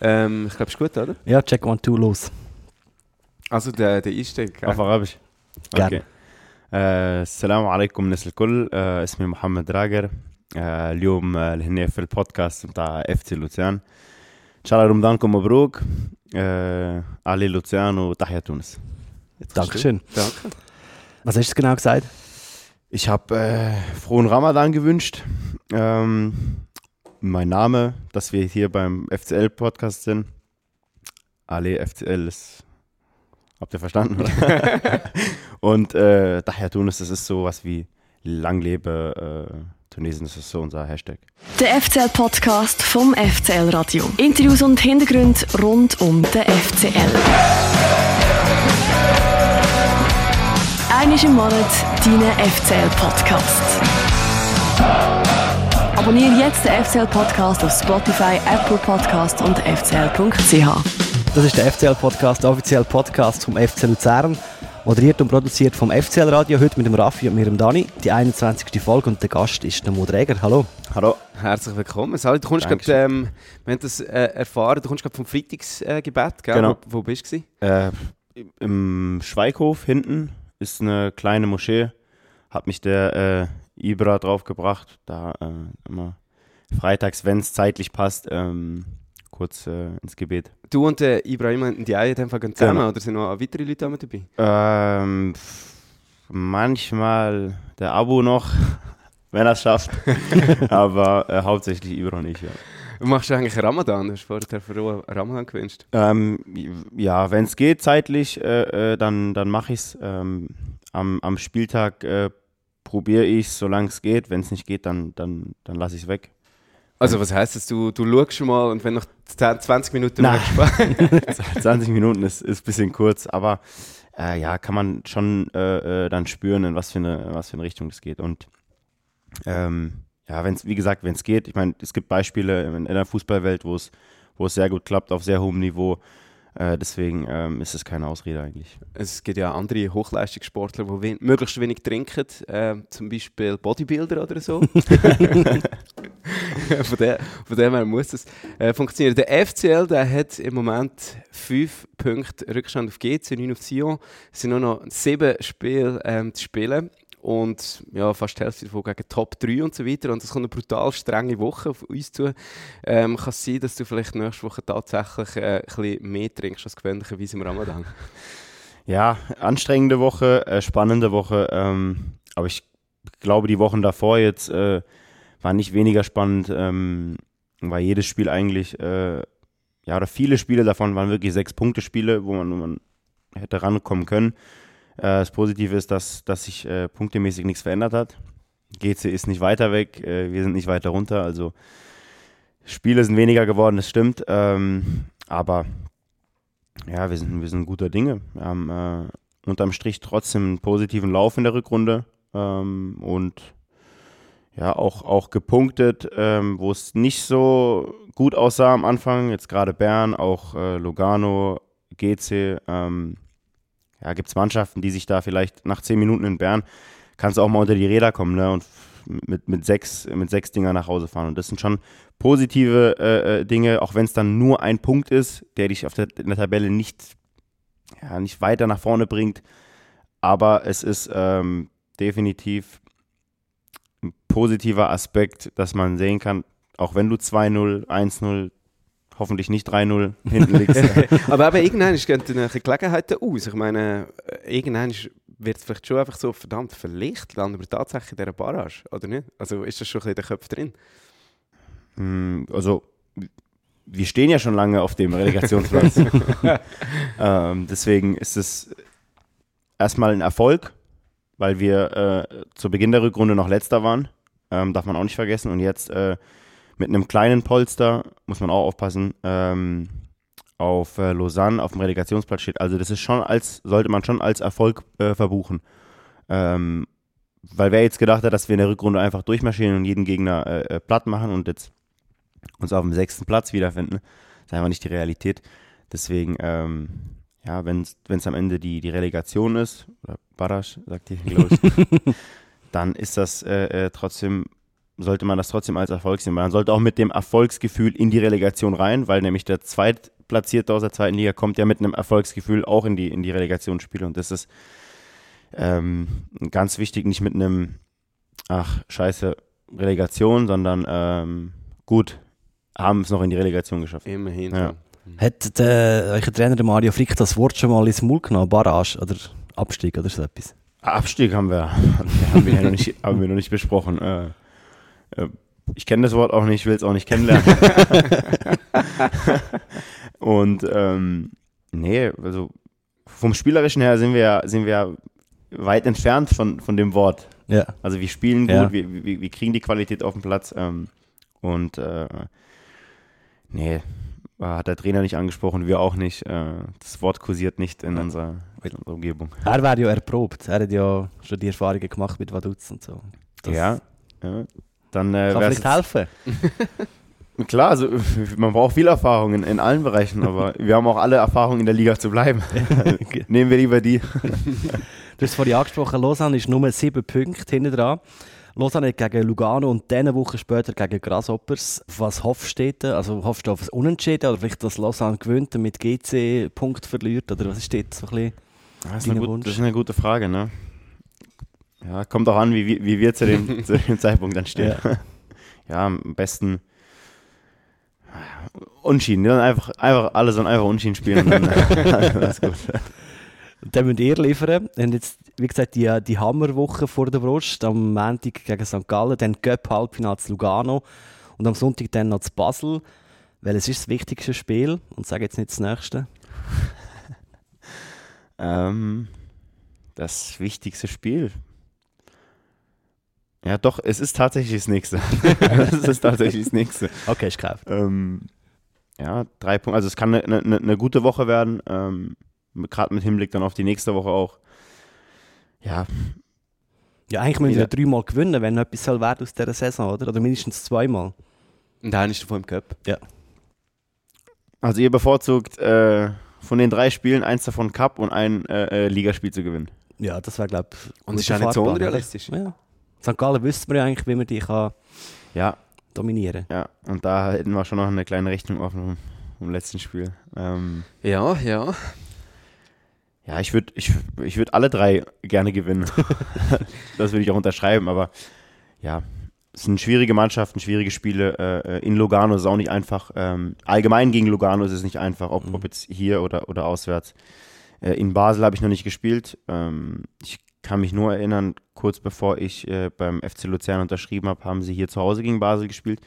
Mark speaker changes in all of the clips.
Speaker 1: Ähm, ich glaube, es ist gut, oder?
Speaker 2: Ja, check one, two, los.
Speaker 1: Also der, der Einstieg. gell?
Speaker 3: auf Arabisch
Speaker 2: Gerne.
Speaker 3: اوكي آه، السلام عليكم الناس الكل آه، اسمي محمد راجر آه، اليوم آه، هنا في البودكاست بتاع اف تي لوتسيان ان شاء الله رمضانكم مبروك آه، علي لوتسيان وتحيا تونس
Speaker 1: Jetzt kannst du.
Speaker 2: Dankeschön.
Speaker 1: Danke.
Speaker 2: Was hast du genau gesagt?
Speaker 3: Ich habe äh, frohen Ramadan gewünscht. Ähm, mein Name, dass wir hier beim FCL-Podcast sind. Ale FCL ist. Habt ihr verstanden? Oder? Und äh, daher Tunis, das ist sowas wie Lang lebe äh, Tunesien, das ist so unser Hashtag.
Speaker 4: Der FCL-Podcast vom FCL Radio. Interviews und Hintergründe rund um den FCL. Einmal im Monat dein FCL-Podcast. Abonniere jetzt den FCL-Podcast auf Spotify, Apple Podcast und fcl.ch.
Speaker 2: Das ist der FCL-Podcast, der offizielle Podcast vom FC Luzern. Moderiert und produziert vom FCL-Radio, heute mit dem Raffi und mir, dem Dani. Die 21. Folge und der Gast ist der Modräger. Hallo.
Speaker 3: Hallo.
Speaker 1: Herzlich willkommen. Sali, du kommst grad, ähm, wir haben das äh, erfahren, du kommst gerade vom Freitagsgebet, äh?
Speaker 3: Genau.
Speaker 1: Wo, wo bist du?
Speaker 3: Äh, Im Schweighof hinten ist eine kleine Moschee. Hat mich der äh, Ibra draufgebracht. Da äh, immer freitags, wenn es zeitlich passt, ähm, kurz äh, ins Gebet.
Speaker 1: Du und der Ibrahim und die dem Fall gehen zusammen
Speaker 3: Genau.
Speaker 1: oder sind noch weitere Leute mit dabei?
Speaker 3: Ähm, manchmal der Abo noch, wenn er es schafft. Aber äh, hauptsächlich Ibra und ich, ja.
Speaker 1: Du machst du eigentlich Ramadan? Du hast vorher für Ramadan gewünscht.
Speaker 3: Ähm, ja, wenn es geht zeitlich, äh, äh, dann, dann mache ich es. Ähm, am, am Spieltag äh, probiere ich es, solange es geht. Wenn es nicht geht, dann, dann, dann lasse ich es weg.
Speaker 1: Also was heisst das? Du, du schaust schon mal und wenn nach 10, 20 Minuten
Speaker 3: Nein.
Speaker 1: merkst,
Speaker 3: 20 Minuten ist, ist ein bisschen kurz, aber äh, ja, kann man schon äh, äh, dann spüren, in was für eine, was für eine Richtung es geht. Und ähm, ja, wenn es, wie gesagt, wenn es geht, ich meine, es gibt Beispiele in, in der Fußballwelt, wo es, wo es sehr gut klappt, auf sehr hohem Niveau. Äh, deswegen ähm, ist es keine Ausrede eigentlich.
Speaker 1: es gibt ja andere Hochleistungssportler, die wen möglichst wenig trinken, äh, zum Beispiel Bodybuilder oder so. von, der, von dem her muss es äh, funktionieren. Der FCL der hat im Moment 5 Punkte Rückstand auf GC, 9 auf Sion. Es sind nur noch 7 Spiele ähm, zu spielen. Und ja, fast die Hälfte davon gegen Top 3 und so weiter. Und es kommt eine brutal strenge Woche auf uns zu. Ähm, kann es sein, dass du vielleicht nächste Woche tatsächlich äh, ein bisschen mehr trinkst als gewöhnlicherweise im Ramadan?
Speaker 3: Ja, anstrengende Woche, äh, spannende Woche, ähm, aber ich glaube, die Wochen davor jetzt äh, waren nicht weniger spannend, ähm, weil jedes Spiel eigentlich, äh, ja, oder viele Spiele davon waren wirklich Sechs-Punkte-Spiele, wo man, wo man hätte rankommen können. Äh, das Positive ist, dass, dass sich äh, punktemäßig nichts verändert hat. GC ist nicht weiter weg, äh, wir sind nicht weiter runter, also Spiele sind weniger geworden, das stimmt, ähm, aber ja, wir sind, wir sind guter Dinge. Wir haben äh, unterm Strich trotzdem einen positiven Lauf in der Rückrunde ähm, und ja, auch, auch gepunktet, ähm, wo es nicht so gut aussah am Anfang. Jetzt gerade Bern, auch äh, Lugano, GC. Ähm, ja, gibt es Mannschaften, die sich da vielleicht nach zehn Minuten in Bern, kannst du auch mal unter die Räder kommen ne? und mit, mit, sechs, mit sechs Dinger nach Hause fahren. Und das sind schon positive äh, äh, Dinge, auch wenn es dann nur ein Punkt ist, der dich auf der, in der Tabelle nicht, ja, nicht weiter nach vorne bringt. Aber es ist ähm, definitiv ein positiver Aspekt, dass man sehen kann, auch wenn du 2-0, 1-0, hoffentlich nicht 3-0 hinten liegst.
Speaker 1: Aber eben irgendwann gehen die Gelegenheiten aus. Ich meine, irgendwann wird es vielleicht schon einfach so, verdammt, vielleicht landen wir tatsächlich in dieser Barrage, oder nicht? Also ist das schon ein bisschen in den Köpfen drin?
Speaker 3: Mm, also wir stehen ja schon lange auf dem Relegationsplatz. ähm, deswegen ist es erstmal ein Erfolg, weil wir äh, zu Beginn der Rückrunde noch letzter waren. Ähm, darf man auch nicht vergessen. Und jetzt äh, mit einem kleinen Polster, muss man auch aufpassen, ähm, auf äh, Lausanne auf dem Relegationsplatz steht. Also das ist schon als, sollte man schon als Erfolg äh, verbuchen. Ähm, weil wer jetzt gedacht hat, dass wir in der Rückrunde einfach durchmarschieren und jeden Gegner äh, äh, platt machen und jetzt uns auf dem sechsten Platz wiederfinden, ist einfach nicht die Realität. Deswegen, ähm, ja, wenn es am Ende die, die Relegation ist, oder Barasch, sagt ihr, glaube ich, dann ist das äh, äh, trotzdem sollte man das trotzdem als Erfolg sehen. Man sollte auch mit dem Erfolgsgefühl in die Relegation rein, weil nämlich der Zweitplatzierte aus der zweiten Liga kommt ja mit einem Erfolgsgefühl auch in die, in die Relegationsspiele. Und das ist ähm, ganz wichtig, nicht mit einem, ach, scheiße, Relegation, sondern ähm, gut, haben es noch in die Relegation geschafft.
Speaker 1: Immerhin.
Speaker 3: Ja.
Speaker 2: Hat der, euer Trainer Mario Frick das Wort schon mal ins Maul genommen? Barrage oder Abstieg oder so etwas?
Speaker 3: Abstieg haben wir, haben wir, ja noch, nicht, haben wir noch nicht besprochen. Äh, ich kenne das Wort auch nicht, will es auch nicht kennenlernen. Und ähm, nee, also vom Spielerischen her sind wir, sind wir weit entfernt von, von dem Wort.
Speaker 2: Ja.
Speaker 3: Also wir spielen gut,
Speaker 2: Ja.
Speaker 3: wir, wir, wir kriegen die Qualität auf den Platz. Ähm, und äh, nee, hat der Trainer nicht angesprochen, wir auch nicht. Äh, das Wort kursiert nicht in unserer, in unserer Umgebung.
Speaker 2: Er wäre ja erprobt. Er hat ja schon die Erfahrungen gemacht mit Vaduz und so. Das
Speaker 3: ja, ja. Dann äh,
Speaker 2: Kann vielleicht helfen.
Speaker 3: Klar, also man braucht viel Erfahrung in, in allen Bereichen, aber wir haben auch alle Erfahrung in der Liga zu bleiben. Nehmen wir lieber die.
Speaker 2: Du hast vorhin angesprochen, Lausanne ist nur sieben Punkte hinten dran. Lausanne hat gegen Lugano und dann eine Woche später gegen Grasshoppers. Was hoffst du dort? Also hoffst du auf ein Unentschieden oder vielleicht, dass Lausanne gewinnt und mit GC Punkt verliert? Oder was ist dort so ein bisschen?
Speaker 3: Das ist,
Speaker 2: Dein
Speaker 3: eine gut,
Speaker 2: Wunsch?
Speaker 3: das ist eine gute Frage, ne? Ja, kommt auch an, wie, wie, wir zu dem, zu dem Zeitpunkt dann stehen. Ja, am besten Unschieden. Dann einfach, einfach alle sollen einfach Unschieden spielen. Und dann, alles gut.
Speaker 2: Und dann müsst ihr liefern. Und jetzt, wie gesagt, die, die Hammerwoche vor der Brust. Am Montag gegen St. Gallen, dann Göpp Halbfinale zu Lugano und am Sonntag dann noch zu Basel. Welches ist das wichtigste Spiel? Und sage jetzt nicht das nächste.
Speaker 3: Ähm, das wichtigste Spiel. Ja, doch, es ist tatsächlich das nächste. es ist tatsächlich das nächste.
Speaker 2: Okay, ist gekauft.
Speaker 3: Ähm, ja, drei Punkte. Also es kann eine, eine, eine gute Woche werden. Ähm, Gerade mit Hinblick dann auf die nächste Woche auch. Ja,
Speaker 2: Ja, eigentlich müssen wir
Speaker 3: Ja.
Speaker 2: dreimal gewinnen, wenn noch etwas soll werden aus dieser Saison, oder? Oder mindestens zweimal.
Speaker 1: Und einer ist davon im Cup.
Speaker 3: also ihr bevorzugt äh, von den drei Spielen eins davon Cup und ein äh, äh, Ligaspiel zu gewinnen.
Speaker 2: Ja, das wäre, glaube ich,
Speaker 1: Und das ist auch nicht so unrealistisch.
Speaker 2: Ja. St. Gallen wüsste man ja eigentlich, wie man die kann
Speaker 3: Ja,
Speaker 2: dominieren
Speaker 3: ja. Und da hätten wir schon noch eine kleine Rechnung offen vom letzten Spiel. Ähm,
Speaker 1: Ja, ja.
Speaker 3: Ja, ich würde ich, ich würd alle drei gerne gewinnen. das würde ich auch unterschreiben, aber ja, es sind schwierige Mannschaften, schwierige Spiele. Äh, in Lugano ist es auch nicht einfach. Ähm, allgemein gegen Lugano ist es nicht einfach, ob, ob jetzt hier oder, oder auswärts. Äh, in Basel habe ich noch nicht gespielt. Ähm, ich kann mich nur erinnern, kurz bevor ich äh, beim FC Luzern unterschrieben habe, haben sie hier zu Hause gegen Basel gespielt.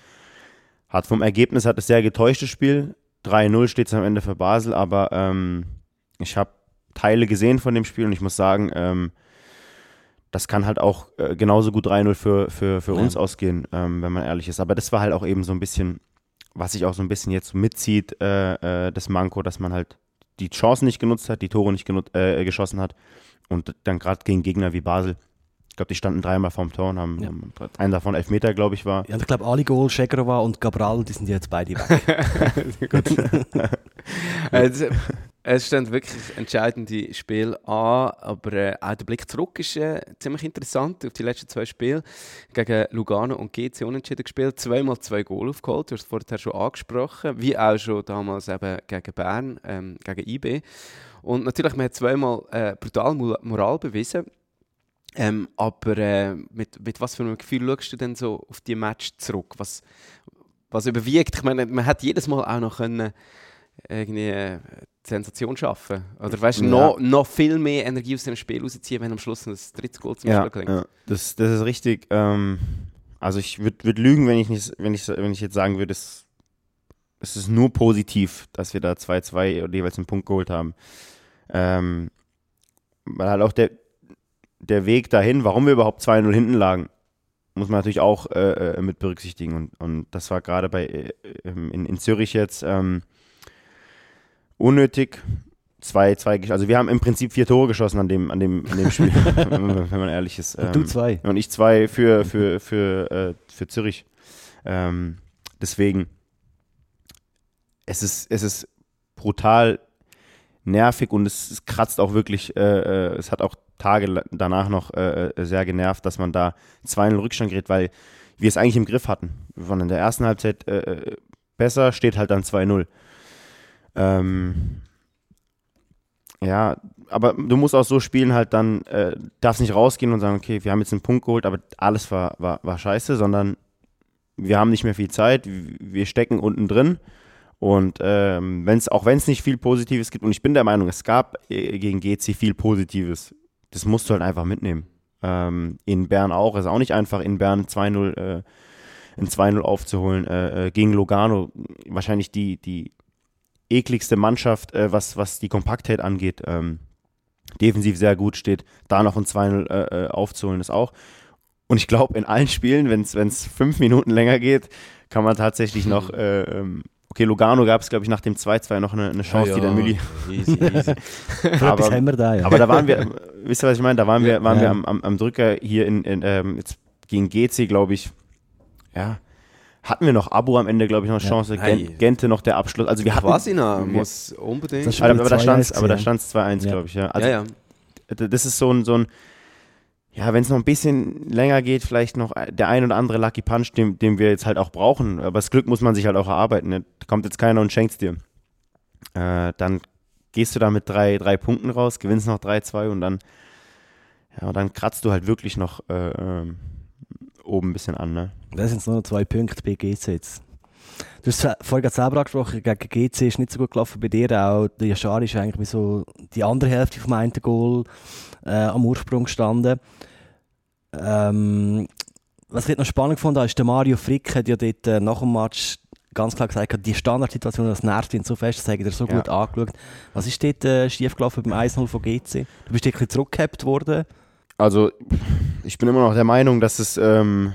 Speaker 3: Hat vom Ergebnis hat es sehr getäuschtes Spiel. 3-0 steht es am Ende für Basel, aber ähm, ich habe Teile gesehen von dem Spiel und ich muss sagen, ähm, das kann halt auch äh, genauso gut 3-0 für, für, für
Speaker 2: Ja.
Speaker 3: uns ausgehen, ähm, wenn man ehrlich ist. Aber das war halt auch eben so ein bisschen, was sich auch so ein bisschen jetzt mitzieht, äh, äh, das Manko, dass man halt die Chancen nicht genutzt hat, die Tore nicht genut äh, geschossen hat und dann gerade gegen Gegner wie Basel. Ich glaube, die standen dreimal vorm Tor und haben,
Speaker 2: Ja.
Speaker 3: haben einen davon Elfmeter, glaube ich, war.
Speaker 2: Ja, ich glaube, Ali Goal, Schegrova und Cabral, die sind jetzt beide weg.
Speaker 1: Äh, das- es stehen wirklich entscheidende Spiele an, aber äh, auch der Blick zurück ist äh, ziemlich interessant auf die letzten zwei Spiele. Gegen Lugano und GC unentschieden gespielt, zweimal zwei Goal aufgeholt, du hast es vorher schon angesprochen, wie auch schon damals eben gegen Bern, ähm, gegen IB. Und natürlich, man hat zweimal äh, brutal Mo- Moral bewiesen. Ähm, aber äh, mit, mit was für einem Gefühl schaust du denn so auf die Match zurück? Was, was überwiegt? Ich meine, man hat jedes Mal auch noch können, irgendwie äh, Sensation schaffen. Oder weißt du,
Speaker 3: Ja.
Speaker 1: noch, noch viel mehr Energie aus dem Spiel rausziehen, wenn am Schluss ein drittes Goal zum
Speaker 3: Ja,
Speaker 1: Beispiel
Speaker 3: ja das, das ist richtig. Ähm, also ich würde würd lügen, wenn ich, nicht, wenn, ich, wenn ich jetzt sagen würde, es, es ist nur positiv, dass wir da 2-2 oder jeweils einen Punkt geholt haben. Ähm, weil halt auch der, der Weg dahin, warum wir überhaupt 2-0 hinten lagen, muss man natürlich auch äh, äh, mit berücksichtigen. Und, und das war gerade bei äh, ähm, in, in Zürich jetzt ähm, unnötig. Zwei, zwei, also wir haben im Prinzip vier Tore geschossen an dem, an dem, an dem Spiel, wenn man wenn man ehrlich ist.
Speaker 2: Und du
Speaker 3: Ähm,
Speaker 2: zwei.
Speaker 3: und ich zwei für, für, für, äh, für Zürich. Ähm, deswegen, es ist, es ist brutal nervig und es, es kratzt auch wirklich, äh, äh, es hat auch Tage danach noch äh, äh, sehr genervt, dass man da 2-0 Rückstand gerät, weil wir es eigentlich im Griff hatten. Wir waren in der ersten Halbzeit äh, äh besser, steht halt dann 2-0. Ähm, ja, aber du musst auch so spielen, halt dann, äh, darfst nicht rausgehen und sagen, okay, wir haben jetzt einen Punkt geholt, aber alles war, war, war scheiße, sondern wir haben nicht mehr viel Zeit, wir stecken unten drin. Und ähm, wenn's, auch wenn es nicht viel Positives gibt, und ich bin der Meinung, es gab äh, gegen GC viel Positives, das musst du halt einfach mitnehmen. Ähm, in Bern auch, es ist auch nicht einfach, in Bern 2-0 äh, ein 2-0 aufzuholen. Äh, äh, gegen Logano wahrscheinlich die, die ekligste Mannschaft, äh, was, was die Kompaktheit angeht. Ähm, defensiv sehr gut steht. Da noch ein 2-0 äh, äh, aufzuholen ist auch. Und ich glaube, in allen Spielen, wenn es fünf Minuten länger geht, kann man tatsächlich noch. Äh, ähm, okay, Lugano gab es, glaube ich, nach dem 2-2 noch eine, eine Chance, ja, ja. die der Mülli. Easy, easy. aber, da, ja. aber da waren wir, wisst ihr, was ich meine? Da waren wir, waren wir am, am, am Drücker hier in, in ähm, jetzt gegen GC, glaube ich. Ja, hatten wir noch Abo am Ende, glaube ich, noch eine Chance. Gen Gente noch der Abschluss. Also wir hatten.
Speaker 1: Wasina muss unbedingt.
Speaker 3: Das aber, aber da stand es 2-1, ja. glaube ich. Ja. Also, ja, ja. Das ist so ein, so ein ja, wenn es noch ein bisschen länger geht, vielleicht noch der ein oder andere Lucky Punch, den, den wir jetzt halt auch brauchen. Aber das Glück muss man sich halt auch erarbeiten. Ne? Da kommt jetzt keiner und schenkt es dir. Äh, dann gehst du da mit drei, drei Punkten raus, gewinnst noch 3-2 und dann, ja, dann kratzt du halt wirklich noch äh, äh, oben ein bisschen an. Ne?
Speaker 2: Das sind nur noch zwei Punkte bei GC jetzt. Du hast vorhin selber angesprochen, gegen GC ist nicht so gut gelaufen bei dir auch. Der Yashar ist eigentlich so die andere Hälfte vom einen Goal äh, am Ursprung gestanden. Ähm, was ich noch spannend fand, ist der Mario Frick hat ja dort äh, nach dem Match ganz klar gesagt, die Standardsituation, das nervt ihn so fest, das hat er so ja. gut angeschaut. Was ist dort äh, schiefgelaufen beim 1-0 von GC? Du bist ein bisschen zurückgehabt worden.
Speaker 3: Also, ich bin immer noch der Meinung, dass es, ähm,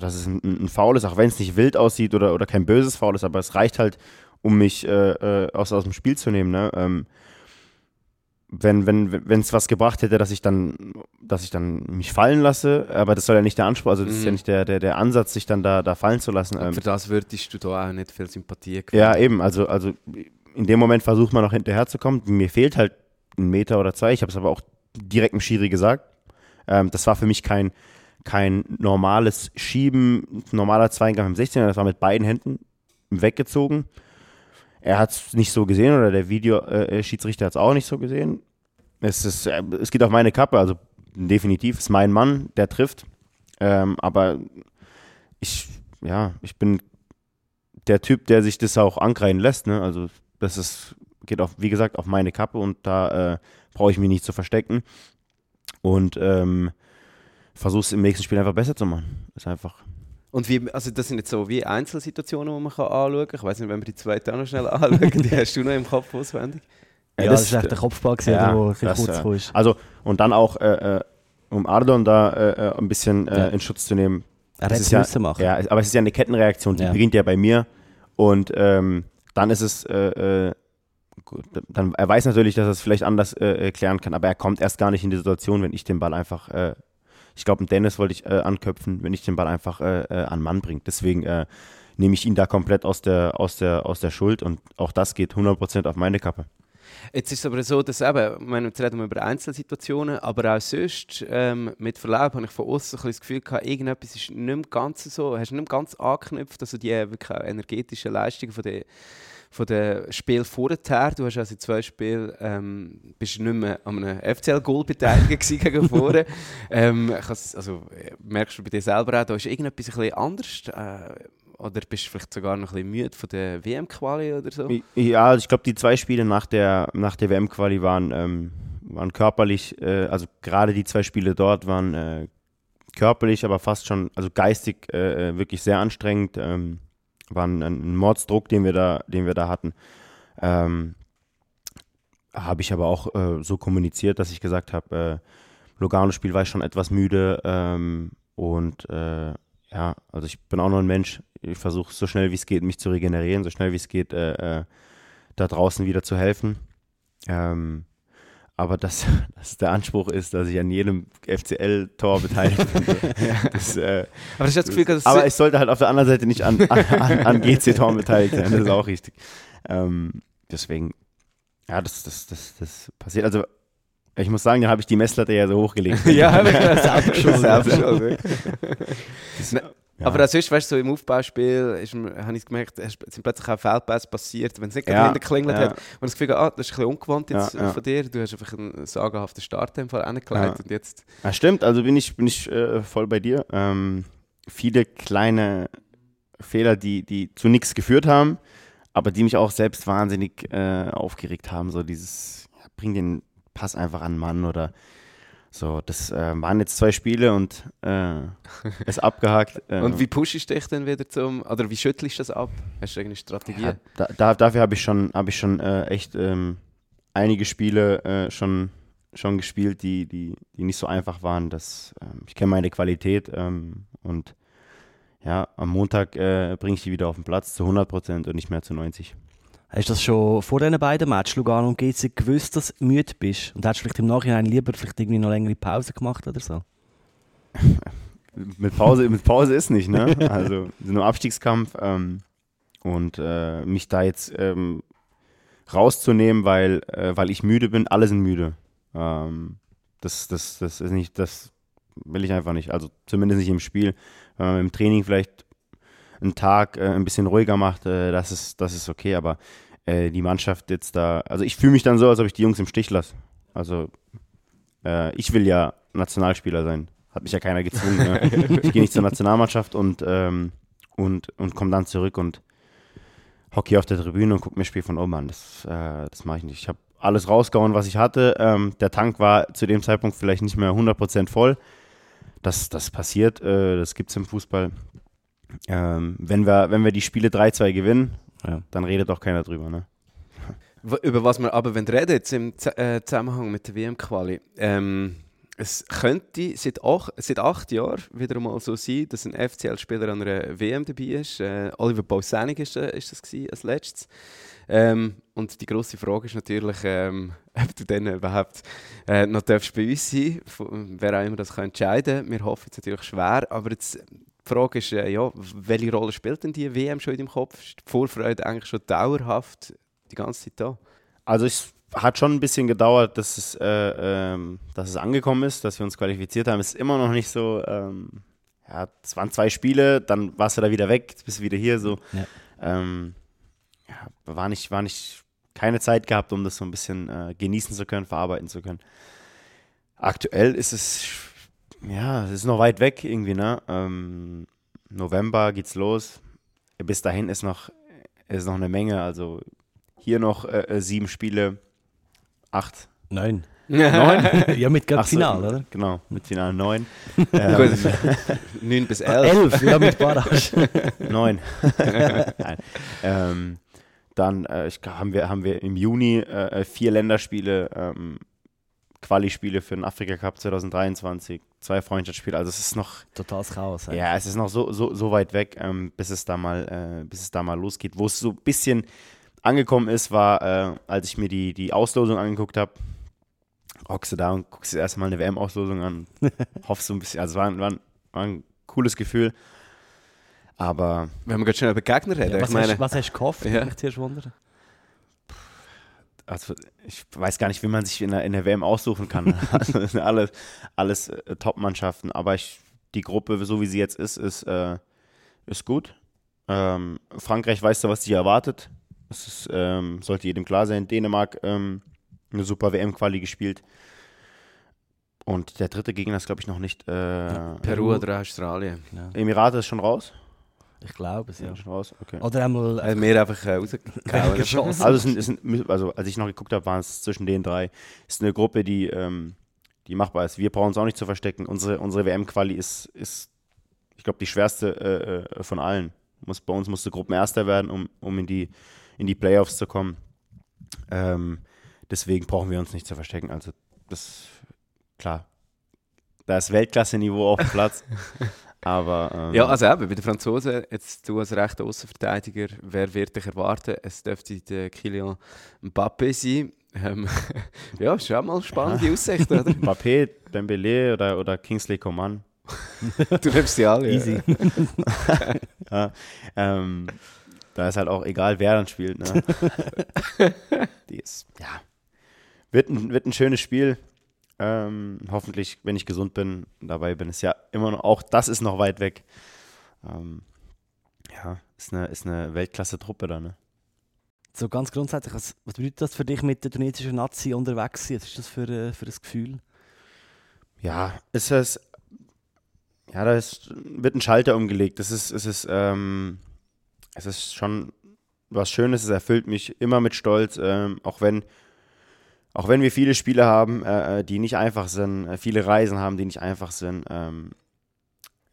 Speaker 3: dass es ein, ein Foul ist, auch wenn es nicht wild aussieht oder, oder kein böses Foul ist, aber es reicht halt, um mich äh, äh aus, aus dem Spiel zu nehmen. Ne? Ähm, wenn wenn wenn es was gebracht hätte, dass ich dann dass ich dann mich fallen lasse, aber das soll ja nicht der Anspruch, also das ist ja mhm. nicht der, der der Ansatz, sich dann da da fallen zu lassen.
Speaker 1: Ähm, für das würdest du da auch nicht viel Sympathie
Speaker 3: gewinnen. Ja, eben, also also in dem Moment versucht man noch hinterherzukommen. Mir fehlt halt ein Meter oder zwei. Ich habe es aber auch direkt im Schiri gesagt. Ähm, das war für mich kein kein normales Schieben, normaler Zweigang im 16er, das war mit beiden Händen weggezogen. Er hat es nicht so gesehen oder der Videoschiedsrichter hat es auch nicht so gesehen. Es, ist, äh, es geht auf meine Kappe, also definitiv ist mein Mann, der trifft. Ähm, aber ich, ja, ich bin der Typ, der sich das auch ankreien lässt. Ne? Also das ist, geht auf, wie gesagt, auf meine Kappe und da äh, brauche ich mich nicht zu verstecken. Und ähm, versuche es im nächsten Spiel einfach besser zu machen. Ist einfach
Speaker 1: und wie, also das sind jetzt so wie Einzelsituationen, die man kann anschauen kann. Ich weiß nicht, wenn wir die zweite auch noch schnell anschauen, die hast du noch im Kopf auswendig.
Speaker 2: Ja, das, das ist echt der Kopfball, gewesen, ja, wo ein kurz
Speaker 3: ja. ist. Also, und dann auch, äh, äh um Ardon da äh, äh, ein bisschen äh, ja. in Schutz zu nehmen.
Speaker 2: Er hätte es
Speaker 3: ja,
Speaker 2: machen.
Speaker 3: Ja, aber es ist ja eine Kettenreaktion, die beginnt ja bei mir. Und ähm, dann ist es, äh, gut, dann, er weiß natürlich, dass er es vielleicht anders klären kann, aber er kommt erst gar nicht in die Situation, wenn ich den Ball einfach ich glaube, Dennis wollte ich äh, anköpfen, wenn ich den Ball einfach äh, äh, an Mann bringe. Deswegen äh, nehme ich ihn da komplett aus der, aus, der, aus der Schuld und auch das geht 100% auf meine Kappe.
Speaker 1: Jetzt ist es aber so, dass eben, meine, jetzt reden wir über Einzelsituationen, aber auch sonst, ähm, mit Verlaub, habe ich von außen das Gefühl gehabt, irgendetwas ist nicht mehr ganz so, hast nicht mehr ganz angeknüpft, also die wirklich energetischen Leistungen von den von den Spielen vorher. Du hast also in zwei Spielen ähm, bist nicht mehr an einem FCL-Goal beteiligt gegen vorne. ähm, also, merkst du bei dir selber auch, da ist irgendetwas ein bisschen anders? Äh, oder bist du vielleicht sogar noch ein bisschen müde von der WM-Quali oder so?
Speaker 3: Ja, also ich glaube, die zwei Spiele nach der, nach der WM-Quali waren, ähm, waren körperlich, äh, also gerade die zwei Spiele dort waren äh, körperlich, aber fast schon, also geistig äh, äh wirklich sehr anstrengend. Ähm, war ein, ein, Mordsdruck, den wir da, den wir da hatten. Ähm, habe ich aber auch äh, so kommuniziert, dass ich gesagt habe, äh, Lugano-Spiel war ich schon etwas müde ähm, und äh, ja, also ich bin auch noch ein Mensch. Ich versuche so schnell wie es geht, mich zu regenerieren, so schnell wie es geht, äh, äh, da draußen wieder zu helfen. Ähm, aber dass, dass der Anspruch ist, dass ich an jedem FCL-Tor beteiligt bin. das, äh, aber, das Gefühl, das aber ich sollte halt auf der anderen Seite nicht an, an, an GC-Toren beteiligt sein, das ist auch richtig. Ähm, deswegen, ja, das, das, das, das passiert. Also Ich muss sagen, da habe ich die Messlatte ja so hochgelegt.
Speaker 1: ja, habe ich schon, wirklich. Ne-
Speaker 3: Ja.
Speaker 1: Aber auch sonst, weißt du, so im Aufbauspiel ist habe ich gemerkt, es sind plötzlich auch Feldpässe passiert, wenn es nicht
Speaker 3: Ja,
Speaker 1: geklingelt
Speaker 3: ja.
Speaker 1: hat. Und das Gefühl, ah, das ist ein bisschen ungewohnt jetzt
Speaker 3: Ja, ja.
Speaker 1: von dir. Du hast einfach einen sagenhaften Start im Fall und jetzt...
Speaker 3: Ja, stimmt, also bin ich, bin ich äh, voll bei dir. Ähm, viele kleine Fehler, die, die zu nichts geführt haben, aber die mich auch selbst wahnsinnig äh, aufgeregt haben. So dieses, bring den Pass einfach an Mann oder so. Das äh, waren jetzt zwei Spiele und äh, ist abgehakt. Äh,
Speaker 1: Und wie pushst du dich denn wieder zum... Oder wie schüttelst du das ab? Hast du irgendeine Strategie?
Speaker 3: ja, da, da, dafür habe ich schon, hab ich schon äh, echt ähm, einige Spiele äh, schon, schon gespielt, die, die, die nicht so einfach waren. Das, ähm, ich kenne meine Qualität ähm, und ja, am Montag äh, bringe ich die wieder auf den Platz zu 100% und nicht mehr zu 90%.
Speaker 2: Hast du das schon vor diesen beiden Matches, Lugano und GC, gewusst, dass du müde bist? Und hättest du vielleicht im Nachhinein lieber vielleicht irgendwie noch längere Pause gemacht oder so?
Speaker 3: Mit Pause, mit Pause ist nicht, ne? Also im Abstiegskampf ähm, und äh, mich da jetzt ähm, rauszunehmen, weil, äh, weil ich müde bin, alle sind müde. Ähm, das, das, das ist nicht, das will ich einfach nicht. Also zumindest nicht im Spiel. Man im Training vielleicht einen Tag äh, ein bisschen ruhiger macht, äh, das, ist, das ist okay, aber äh, die Mannschaft jetzt da, also ich fühle mich dann so, als ob ich die Jungs im Stich lasse. Also äh, ich will ja Nationalspieler sein. Hat mich ja keiner gezwungen. Ne? ich gehe nicht zur Nationalmannschaft und, ähm, und, und komme dann zurück und Hockey auf der Tribüne und gucke mir das Spiel von oben an. Das, äh, das mache ich nicht. Ich habe alles rausgehauen, was ich hatte. Ähm, der Tank war zu dem Zeitpunkt vielleicht nicht mehr 100% voll. Das, das passiert, äh, das gibt es im Fußball. Ähm, wenn, wir, wenn wir die Spiele 3-2 gewinnen,
Speaker 2: Ja.
Speaker 3: dann redet doch keiner drüber. Ne?
Speaker 1: Über was wir aber wenn reden, jetzt im Z äh, Zusammenhang mit der WM-Quali, ähm, es könnte seit, ach, seit acht Jahren wieder mal so sein, dass ein FCL-Spieler an einer WM dabei ist. Äh, Oliver Bausenig ist, äh, ist das gewesen, als letztes. Ähm, und die grosse Frage ist natürlich, ähm, ob du dann überhaupt äh, noch darfst bei uns sein von- Wer auch immer das kann entscheiden Wir hoffen jetzt natürlich schwer, aber jetzt, die Frage ist, äh, ja, welche Rolle spielt denn die WM schon in deinem Kopf? Ist die Vorfreude eigentlich schon dauerhaft die ganze Zeit da?
Speaker 3: Also es hat schon ein bisschen gedauert, dass es, äh, ähm, dass es angekommen ist, dass wir uns qualifiziert haben. Es ist immer noch nicht so, ähm, ja, es waren zwei Spiele, dann warst du da wieder weg, bist du wieder hier, so.
Speaker 2: Ja.
Speaker 3: Ähm, ja, war nicht, war nicht, keine Zeit gehabt, um das so ein bisschen äh, genießen zu können, verarbeiten zu können. Aktuell ist es, ja, es ist noch weit weg irgendwie, ne? Ähm, November geht's los. Bis dahin ist noch, ist noch eine Menge, also hier noch äh, äh, sieben Spiele, acht,
Speaker 2: Neun.
Speaker 3: neun?
Speaker 2: ja, mit
Speaker 3: so,
Speaker 2: Final, oder?
Speaker 3: Genau, mit Final neun. Ähm,
Speaker 1: 9 bis 11.
Speaker 2: elf, ja, mit Barrage.
Speaker 3: neun. Nein. Ähm, dann äh, ich, haben, wir, haben wir im Juni äh, äh, vier Länderspiele, ähm, Quali-Spiele für den Afrika Cup 2023, zwei Freundschaftsspiele. Also es ist noch,
Speaker 2: Totales Chaos.
Speaker 3: ja, es ist noch so, so, so weit weg, ähm, bis, es da mal, äh, bis es da mal losgeht. Wo es so ein bisschen angekommen ist, war, äh, als ich mir die, die Auslosung angeguckt habe, hockst du da und guckst dir erstmal eine WM-Auslosung an, hoffst so ein bisschen, also war, ein- war, ein- war ein cooles Gefühl, aber
Speaker 1: Wenn wir gerade schon über Gegner reden,
Speaker 2: Ja,
Speaker 1: ich
Speaker 2: was,
Speaker 1: meine,
Speaker 2: hast, was hast du gehofft?
Speaker 1: Ja.
Speaker 2: Ich zuerst wundern.
Speaker 3: Also ich weiß gar nicht, wie man sich in der, in der WM aussuchen kann. Also das sind alles, alles äh, Top-Mannschaften, aber ich, die Gruppe, so wie sie jetzt ist, ist, äh, ist gut. Ähm, Frankreich weiß da, was sich erwartet. Das ist, ähm, sollte jedem klar sein. Dänemark ähm, eine super WM-Quali gespielt. Und der dritte Gegner ist, glaube ich, noch nicht. Äh,
Speaker 1: Peru oder Australien.
Speaker 2: Genau.
Speaker 3: Emirate ist schon raus.
Speaker 2: Ich glaube es, ja.
Speaker 3: Raus. Okay.
Speaker 2: Oder einmal
Speaker 1: Äh, wir einfach äh, rausgehauen.
Speaker 3: Also, es sind, es sind, also als ich noch geguckt habe, waren es zwischen den drei. Es ist eine Gruppe, die, ähm, die machbar ist. Wir brauchen uns auch nicht zu verstecken. Unsere, unsere WM-Quali ist, ist, ich glaube, die schwerste äh, äh, von allen. Muss, bei uns musste Gruppenerster werden, um, um in, die, in die Playoffs zu kommen. Ähm, deswegen brauchen wir uns nicht zu verstecken. Also das, klar, da ist Weltklasse-Niveau auf dem Platz. Aber ähm,
Speaker 1: Ja, also eben, bei den Franzosen, jetzt du als rechter Außenverteidiger, wer wird dich erwarten? Es dürfte der Kylian Mbappé sein. Ähm, ja, ist auch mal spannende Aussicht, oder?
Speaker 3: Mbappé, Dembélé oder, oder Kingsley Coman.
Speaker 1: Du nimmst sie alle.
Speaker 2: Easy.
Speaker 3: Ja, ähm, da ist halt auch egal, wer dann spielt. Ne? Die ist, ja, wird ein, wird ein schönes Spiel. Ähm, hoffentlich, wenn ich gesund bin, dabei bin, ist ja immer noch, auch das ist noch weit weg. Ähm, ja, ist eine, ist eine Weltklasse-Truppe da, ne?
Speaker 2: So ganz grundsätzlich, was, was bedeutet das für dich mit der tunesischen Nazi unterwegs sein? Was ist das für, äh, für ein Gefühl?
Speaker 3: Ja, ist es. Ja, da ist, wird ein Schalter umgelegt. Das ist, es ist, ähm, es ist schon was Schönes. Es erfüllt mich immer mit Stolz, ähm, auch wenn, auch wenn wir viele Spiele haben, äh, äh die nicht einfach sind, äh, viele Reisen haben, die nicht einfach sind. Ähm,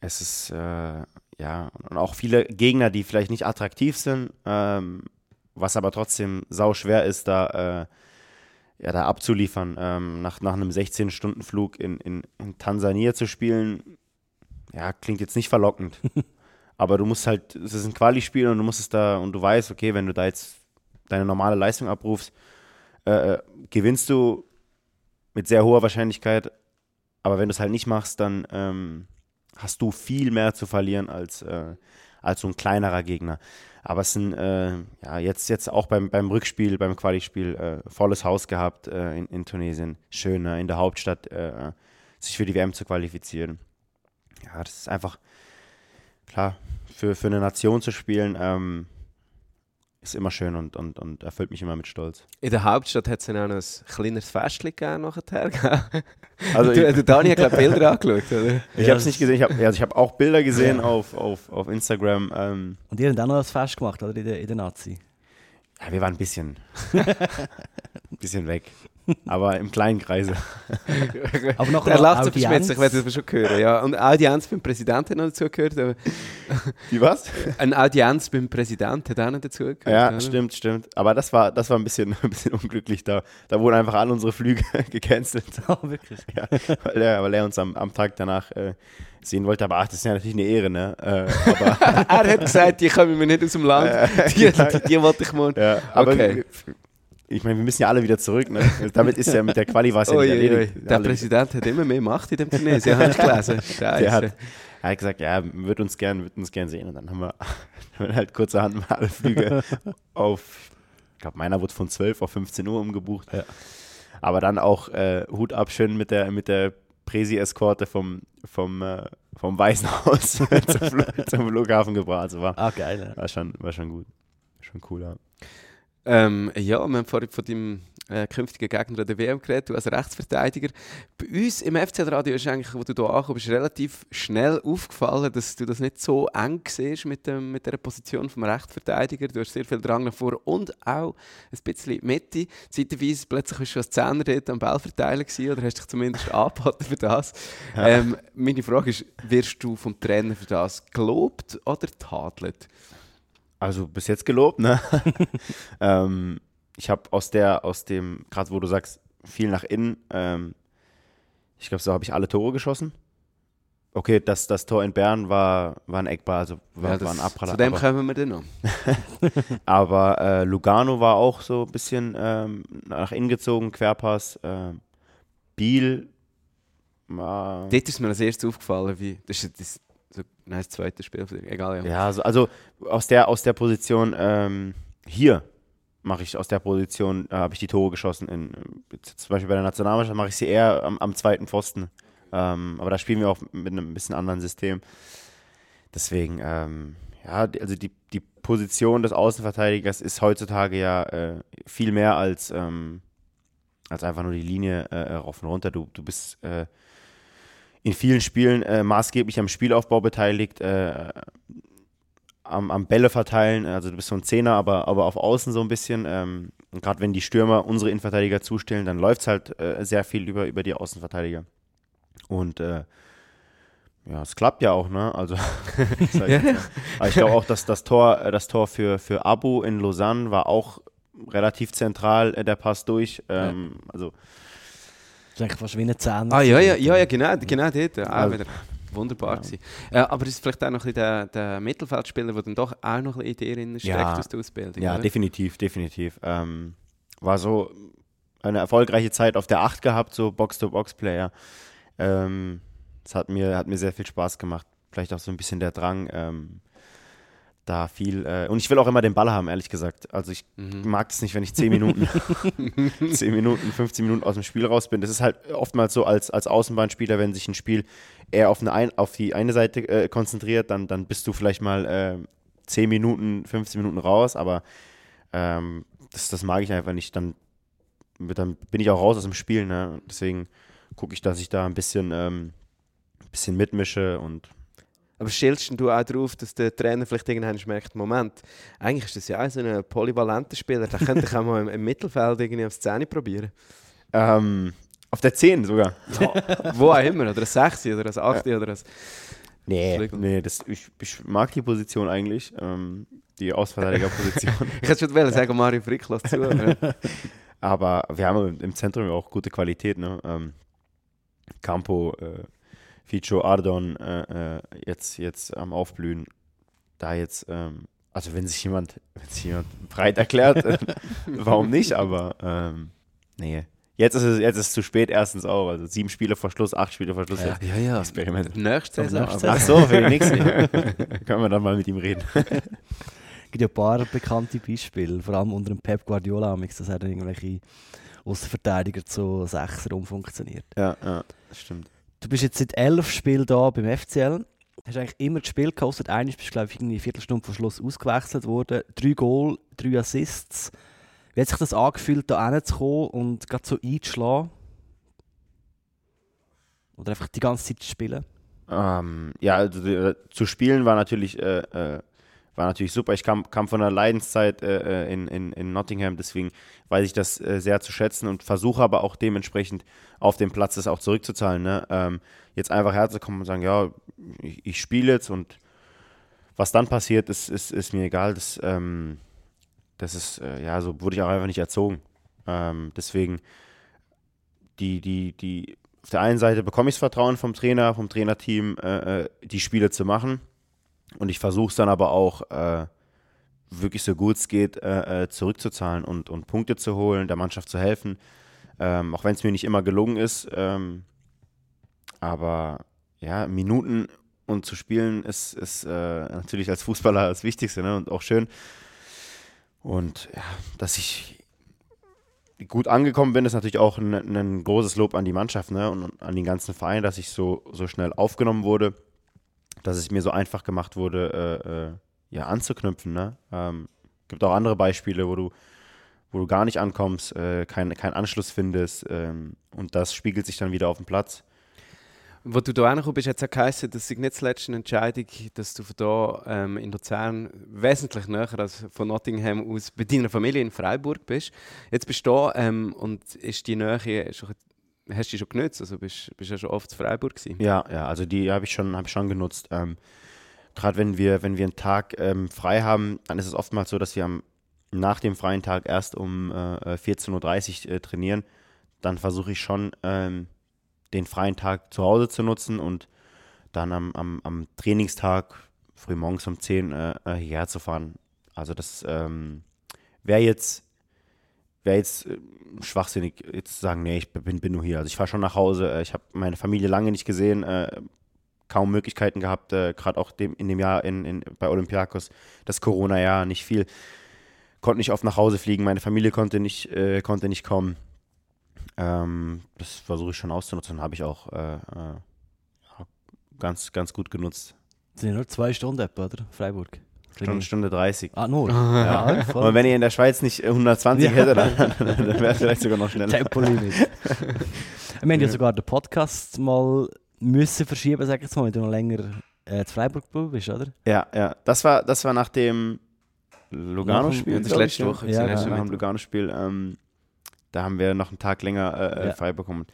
Speaker 3: es ist äh, ja und auch viele Gegner, die vielleicht nicht attraktiv sind, ähm, was aber trotzdem sau schwer ist, da äh, ja, da abzuliefern. Ähm, nach, nach einem 16-Stunden-Flug in, in, in Tansania zu spielen, ja, klingt jetzt nicht verlockend. Aber du musst halt, es ist ein Quali-Spiel und du musst es da, und du weißt, okay, wenn du da jetzt deine normale Leistung abrufst, äh, äh gewinnst du mit sehr hoher Wahrscheinlichkeit. Aber wenn du es halt nicht machst, dann ähm, hast du viel mehr zu verlieren als, äh, als so ein kleinerer Gegner. Aber es sind äh, ja, jetzt, jetzt auch beim, beim Rückspiel, beim Quali-Spiel, äh, volles Haus gehabt äh, in, in Tunesien. Schön, ne? in der Hauptstadt sich für die WM zu qualifizieren. Ja, das ist einfach, klar, für, für eine Nation zu spielen, ähm, ist immer schön und, und, und erfüllt mich immer mit Stolz.
Speaker 1: In der Hauptstadt hat es dann auch noch ein kleineres Festchen gegeben nachher. Also du, du Dani hat glaube Bilder angeschaut, oder?
Speaker 3: Ich habe es nicht gesehen, ich habe also hab auch Bilder gesehen ja. auf, auf, auf Instagram. Ähm.
Speaker 2: Und ihr habt auch noch ein Fest gemacht, oder, in der, in der Nazi?
Speaker 3: Ja, wir waren ein bisschen, ein bisschen weg. Aber im kleinen Kreise.
Speaker 1: aber noch er lacht so verschmitzig, ich werde das schon hören. Ja. Und Audienz beim Präsidenten hat noch dazu gehört.
Speaker 3: Wie was?
Speaker 1: Eine Audienz beim Präsidenten hat auch noch dazu gehört.
Speaker 3: Ja, oder? stimmt, stimmt. Aber das war, das war ein, bisschen, ein bisschen unglücklich. Da, da wurden einfach alle unsere Flüge gecancelt.
Speaker 2: Oh, wirklich?
Speaker 3: Ja, weil er, weil er uns am, am Tag danach äh, sehen wollte. Aber ach, das ist ja natürlich eine Ehre, ne? Äh,
Speaker 1: er hat gesagt, die kommen mir nicht aus dem Land. Die, die, die, die wollte ich mal.
Speaker 3: Ja, aber okay ich meine, wir müssen ja alle wieder zurück. Ne? Damit ist ja mit der Quali was ja nicht erledigt.
Speaker 1: Der alle Präsident hat immer mehr Macht in dem Tunesien, habe ich gelesen. Scheiße.
Speaker 3: Der hat, er hat gesagt, ja, wird uns gern, wird uns gern sehen. Und dann haben wir, haben wir halt kurzerhand mal alle Flüge auf, ich glaube, meiner wurde von 12 auf 15 Uhr umgebucht. Ja. Aber dann auch äh, Hut ab schön mit der, mit der Präsi-Eskorte vom, vom, äh, vom Weißen Haus zum, zum, Flughafen gebracht. Also war,
Speaker 2: ah, geil.
Speaker 3: Ja. War, schon, war schon gut. Schon cool, ja.
Speaker 1: Ähm, ja, wir haben vorhin von deinem äh, künftigen Gegner der WM geredet, du als Rechtsverteidiger. Bei uns im FCL-Radio ist eigentlich, wo du hier ankommst, relativ schnell aufgefallen, dass du das nicht so eng siehst mit, dem, mit der Position vom Rechtsverteidiger. Du hast sehr viel Drang nach vor und auch ein bisschen Mitte. Zeitweise plötzlich bist du als Zehner dort am Ball verteilen gewesen, oder hast dich zumindest angeboten für das. Ja. Ähm, meine Frage ist, wirst du vom Trainer für das gelobt oder tadelt?
Speaker 3: Also bis jetzt gelobt, ne? ähm, ich habe aus der, aus dem, gerade wo du sagst, viel nach innen, ähm, ich glaube, so habe ich alle Tore geschossen. Okay, das, das Tor in Bern war, war ein Eckball, also war, ja, war ein Abpraller.
Speaker 1: Zu dem kommen wir denn noch.
Speaker 3: aber äh, Lugano war auch so ein bisschen ähm, nach innen gezogen, Querpass. Äh, Biel.
Speaker 1: Äh, Dort ist mir als erstes aufgefallen, wie, das ist das so, nein, das zweite Spiel, egal.
Speaker 3: Ja, ja also, also aus, der, aus der Position ähm, hier mache ich aus der Position, äh, habe ich die Tore geschossen. In, zum Beispiel bei der Nationalmannschaft mache ich sie eher am, am zweiten Pfosten. Ähm, aber da spielen wir auch mit einem bisschen anderen System. Deswegen, ähm, ja, also die, die Position des Außenverteidigers ist heutzutage ja äh, viel mehr als, ähm, als einfach nur die Linie äh, rauf und runter. Du, du bist äh, in vielen Spielen äh, maßgeblich am Spielaufbau beteiligt, äh, am, am, Bälle verteilen. Also du bist so ein Zehner, aber, aber auf Außen so ein bisschen. Ähm, Gerade wenn die Stürmer unsere Innenverteidiger zustellen, dann läuft es halt äh, sehr viel über, über die Außenverteidiger. Und äh, ja, es klappt ja auch, ne? Also, ja. aber ich glaube auch, dass das Tor, äh, das Tor für, für Abu in Lausanne war auch relativ zentral, äh, der Pass durch. Ähm, ja. Also
Speaker 2: ist eigentlich fast wie eine Zähne.
Speaker 1: Ah, ja, ja, ja, ja genau, genau dort. Auch ja. wieder wunderbar ja. Ja, aber es ist vielleicht auch noch ein der, der Mittelfeldspieler, der dann doch auch noch ein bisschen in dir steckt ja. aus der Ausbildung.
Speaker 3: Ja, oder? definitiv, definitiv. Ähm, war so eine erfolgreiche Zeit auf der 8 gehabt, so Box-to-Box-Player. Ähm, das hat mir, hat mir sehr viel Spaß gemacht. Vielleicht auch so ein bisschen der Drang, ähm, da viel. Äh, und ich will auch immer den Ball haben, ehrlich gesagt. Also ich
Speaker 1: Mhm.
Speaker 3: mag es nicht, wenn ich 10 Minuten, 10 Minuten, 15 Minuten aus dem Spiel raus bin. Das ist halt oftmals so als, als Außenbahnspieler, wenn sich ein Spiel eher auf, eine ein, auf die eine Seite äh, konzentriert, dann, dann bist du vielleicht mal äh, 10 Minuten, 15 Minuten raus, aber ähm, das, das mag ich einfach nicht. Dann, dann bin ich auch raus aus dem Spiel. Ne? Deswegen gucke ich, dass ich da ein bisschen, ähm, ein bisschen mitmische und
Speaker 1: Aber stellst du auch darauf, dass der Trainer vielleicht irgendwann merkt, Moment, eigentlich ist das ja auch so ein polyvalenter Spieler, der könnte ich auch mal im, im Mittelfeld irgendwie aufs Zähne probieren.
Speaker 3: ähm, auf der 10 sogar.
Speaker 1: Wo auch immer, oder ein 6 oder ein 8 oder ein...
Speaker 3: Nee, nee das, ich, ich mag die Position eigentlich, ähm, die Ausverteidigerposition.
Speaker 1: Ich hätte schon wollen sagen, Mario Frick, lass zu. aber-
Speaker 3: Aber wir haben im Zentrum ja auch gute Qualität. Ne? Ähm, Campo, äh, Fico, Ardon, äh, äh, jetzt, jetzt am Aufblühen. Da jetzt, ähm, also wenn sich jemand, wenn sich jemand breit erklärt, äh, warum nicht? Aber ähm, nee. Jetzt ist, es, jetzt ist es zu spät erstens auch. Also sieben Spiele vor Schluss, acht Spiele vor Schluss.
Speaker 2: Ja.
Speaker 1: ja, ja.
Speaker 3: Experiment.
Speaker 1: Nächste Saison.
Speaker 3: Ach so, für die nächste. Können wir dann mal mit ihm reden.
Speaker 2: Es gibt ja ein paar bekannte Beispiele, vor allem unter dem Pep Guardiola, dass er irgendwelche Außenverteidiger zu Sechser umfunktioniert.
Speaker 3: Ja, ja, das stimmt.
Speaker 2: Du bist jetzt seit elf Spielen da beim FCL. Hast eigentlich immer gespielt, außer eines bist du, glaube ich, irgendwie eine Viertelstunde vor Schluss ausgewechselt worden. Drei Goal, drei Assists. Wie hat sich das angefühlt, da hinzukommen und gerade so einzuschlagen? Oder einfach die ganze Zeit zu spielen?
Speaker 3: Ähm, ja, also äh, zu spielen war natürlich, äh, äh, war natürlich super. Ich kam, kam von einer Leidenszeit äh, äh, in, in, in Nottingham, deswegen weiß ich das äh, sehr zu schätzen und versuche aber auch dementsprechend auf dem Platz das auch zurückzuzahlen. Ne? Ähm, jetzt einfach herzukommen und sagen, ja, ich, ich spiele jetzt und was dann passiert, ist, ist, ist mir egal. Das, ähm, das ist, äh, ja, so wurde ich auch einfach nicht erzogen. Ähm, deswegen die, die, die, auf der einen Seite bekomme ich das Vertrauen vom Trainer, vom Trainerteam, äh, äh, die Spiele zu machen. Und ich versuche es dann aber auch äh, wirklich so gut es geht äh, äh, zurückzuzahlen und, und Punkte zu holen, der Mannschaft zu helfen. Ähm, auch wenn es mir nicht immer gelungen ist. Ähm, aber ja, Minuten und zu spielen ist, ist äh, natürlich als Fußballer das Wichtigste ne? und auch schön. Und ja, dass ich gut angekommen bin, ist natürlich auch ein, ein großes Lob an die Mannschaft ne? und an den ganzen Verein, dass ich so, so schnell aufgenommen wurde, dass es mir so einfach gemacht wurde, äh, äh, ja, anzuknüpfen. Ne? Ähm, gibt auch andere Beispiele, wo du, wo du gar nicht ankommst, äh, keinen kein Anschluss findest ähm, und das spiegelt sich dann wieder auf dem Platz.
Speaker 1: Wo du da angekommen bist, hat es auch geheißen, dass sich nicht zuletzt eine Entscheidung, dass du von da ähm, in Luzern wesentlich näher als von Nottingham aus bei deiner Familie in Freiburg bist. Jetzt bist du da ähm, und ist die Nähe, schon, hast du schon genutzt? Also bist du ja schon oft in Freiburg gewesen.
Speaker 3: Ja, ja, also die habe ich schon, habe ich schon genutzt. Ähm, Gerade wenn wir, wenn wir einen Tag ähm, frei haben, dann ist es oftmals so, dass wir am, nach dem freien Tag erst um äh, 14.30 Uhr äh, trainieren. Dann versuche ich schon, ähm, den freien Tag zu Hause zu nutzen und dann am, am, am Trainingstag früh morgens um 10 Uhr äh, hierher zu fahren. Also das ähm, wäre jetzt, wäre jetzt äh, schwachsinnig, jetzt zu sagen, nee, ich bin, bin nur hier. Also ich fahre schon nach Hause. Äh, ich habe meine Familie lange nicht gesehen, äh, kaum Möglichkeiten gehabt, äh, gerade auch dem, in dem Jahr in, in, bei Olympiakos, das Corona-Jahr, nicht viel. Konnte nicht oft nach Hause fliegen, meine Familie konnte nicht, äh, konnte nicht kommen. Ähm, das versuche ich schon auszunutzen, habe ich auch äh, ganz, ganz gut genutzt.
Speaker 2: Sind ja nur zwei Stunden etwa, oder? Freiburg.
Speaker 3: Stunde, Stunde 30.
Speaker 2: Ah, nur?
Speaker 3: Ja.
Speaker 2: ja.
Speaker 3: Und wenn ihr in der Schweiz nicht 120
Speaker 2: Ja.
Speaker 3: hättet, dann, dann wäre es vielleicht sogar noch schneller.
Speaker 2: Tempolimit. Wir haben ja sogar den Podcast mal müssen verschieben, sag ich jetzt mal, wenn du noch länger äh, zu Freiburg bist, oder?
Speaker 3: Ja, ja. Das war, das war nach dem Lugano-Spiel.
Speaker 1: Das letzte
Speaker 3: ich,
Speaker 1: Woche.
Speaker 2: Ja, ja,
Speaker 1: du
Speaker 3: nach dem Lugano-Spiel. Ähm, da haben wir noch einen Tag länger äh,
Speaker 2: Ja.
Speaker 3: frei bekommen.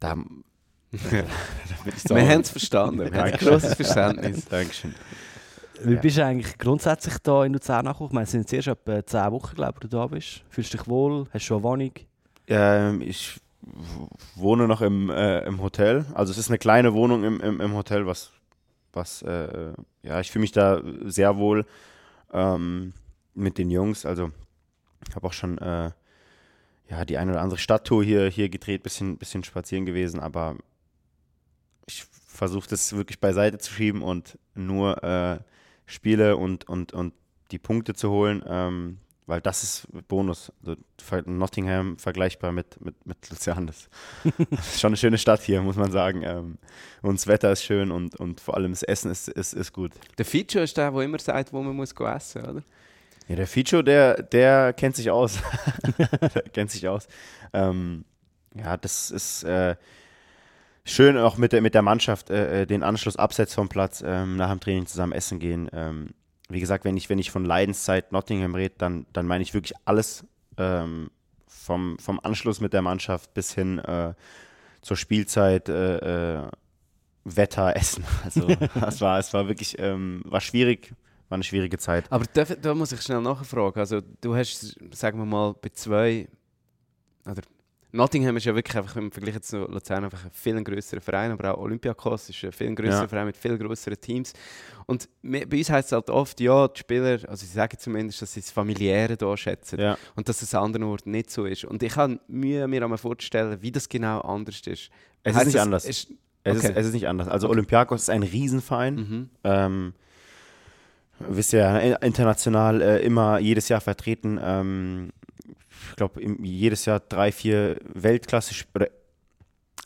Speaker 3: Da, da bin ich
Speaker 1: Wir haben es verstanden. Wir haben ein grosses Verständnis.
Speaker 3: Dankeschön.
Speaker 2: Wie
Speaker 3: Ja.
Speaker 2: bist du eigentlich grundsätzlich da in Luzern angekommen? Ich meine, es sind jetzt erst etwa 10 Wochen, glaube ich, du da bist. Fühlst du dich wohl? Hast du schon eine Wohnung?
Speaker 3: Ähm, ich wohne noch im, äh, im Hotel. Also es ist eine kleine Wohnung im, im, im Hotel, was, was äh, ja, ich fühle mich da sehr wohl ähm, mit den Jungs. Also ich habe auch schon äh, ja, die eine oder andere Stadttour hier, hier gedreht, bisschen, bisschen spazieren gewesen, aber ich versuche das wirklich beiseite zu schieben und nur äh, Spiele und, und, und die Punkte zu holen, ähm, weil das ist Bonus. Also Nottingham vergleichbar mit, mit, mit ist schon eine schöne Stadt hier, muss man sagen. Ähm, und das Wetter ist schön und, und vor allem das Essen ist, ist, ist gut.
Speaker 1: Der Feature ist der, der immer sagt, wo man muss essen oder?
Speaker 3: Ja, der Ficho, der, der kennt sich aus. der kennt sich aus. Ähm, ja, das ist äh, schön, auch mit der, mit der Mannschaft äh, äh den Anschluss abseits vom Platz, ähm, nach dem Training zusammen essen gehen. Ähm, wie gesagt, wenn ich, wenn ich von Leidenszeit Nottingham rede, dann, dann meine ich wirklich alles ähm, vom, vom Anschluss mit der Mannschaft bis hin äh, zur Spielzeit, äh, äh Wetter, Essen. Also es war, es war wirklich, ähm, war schwierig, war eine schwierige Zeit.
Speaker 1: Aber da, da muss ich schnell nachfragen. Also du hast, sagen wir mal, bei zwei, oder Nottingham ist ja wirklich einfach im Vergleich zu Luzern einfach ein viel größerer Verein, aber auch Olympiakos ist ein viel größerer ja. Verein mit viel größeren Teams. Und bei uns heißt es halt oft, ja, die Spieler, also sie sagen zumindest, dass sie das Familiäre hier schätzen
Speaker 3: ja.
Speaker 1: und dass es an anderen Orten nicht so ist. Und ich habe Mühe, mir einmal vorzustellen, wie das genau anders ist.
Speaker 3: Es heißt ist nicht anders. Ist, okay. es, ist, es ist nicht anders. Also okay. Olympiakos ist ein Riesenverein. Mhm. Ähm, wisst ihr ja, international äh, immer jedes Jahr vertreten. Ähm, ich glaube, jedes Jahr drei, vier Weltklasse oder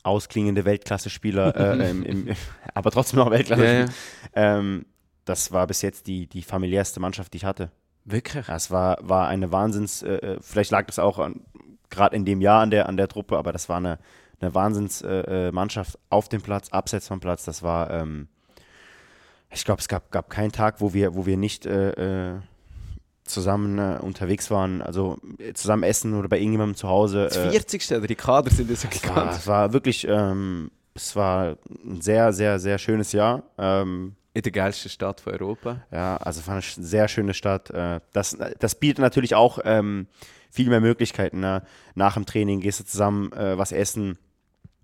Speaker 3: ausklingende Weltklasse-Spieler, äh, im, im, aber trotzdem noch Weltklasse. Ja, ja. ähm, das war bis jetzt die, die familiärste Mannschaft, die ich hatte.
Speaker 1: Wirklich?
Speaker 3: Das war, war eine Wahnsinns, äh, äh vielleicht lag das auch gerade in dem Jahr an der, an der Truppe, aber das war eine, eine Wahnsinnsmannschaft äh, äh auf dem Platz, abseits vom Platz. Das war, ähm, ich glaube, es gab, gab keinen Tag, wo wir, wo wir nicht äh, zusammen äh, unterwegs waren, also äh, zusammen essen oder bei irgendjemandem zu Hause.
Speaker 1: Das 40. Äh, oder die Kader sind so
Speaker 3: gegangen. Es war wirklich, ähm, es war ein sehr, sehr, sehr schönes Jahr. Ähm,
Speaker 1: in der geilsten Stadt von Europa.
Speaker 3: Ja, also es war eine sehr schöne Stadt. Äh, das, das bietet natürlich auch ähm, viel mehr Möglichkeiten. Ne? Nach dem Training gehst du zusammen äh, was essen,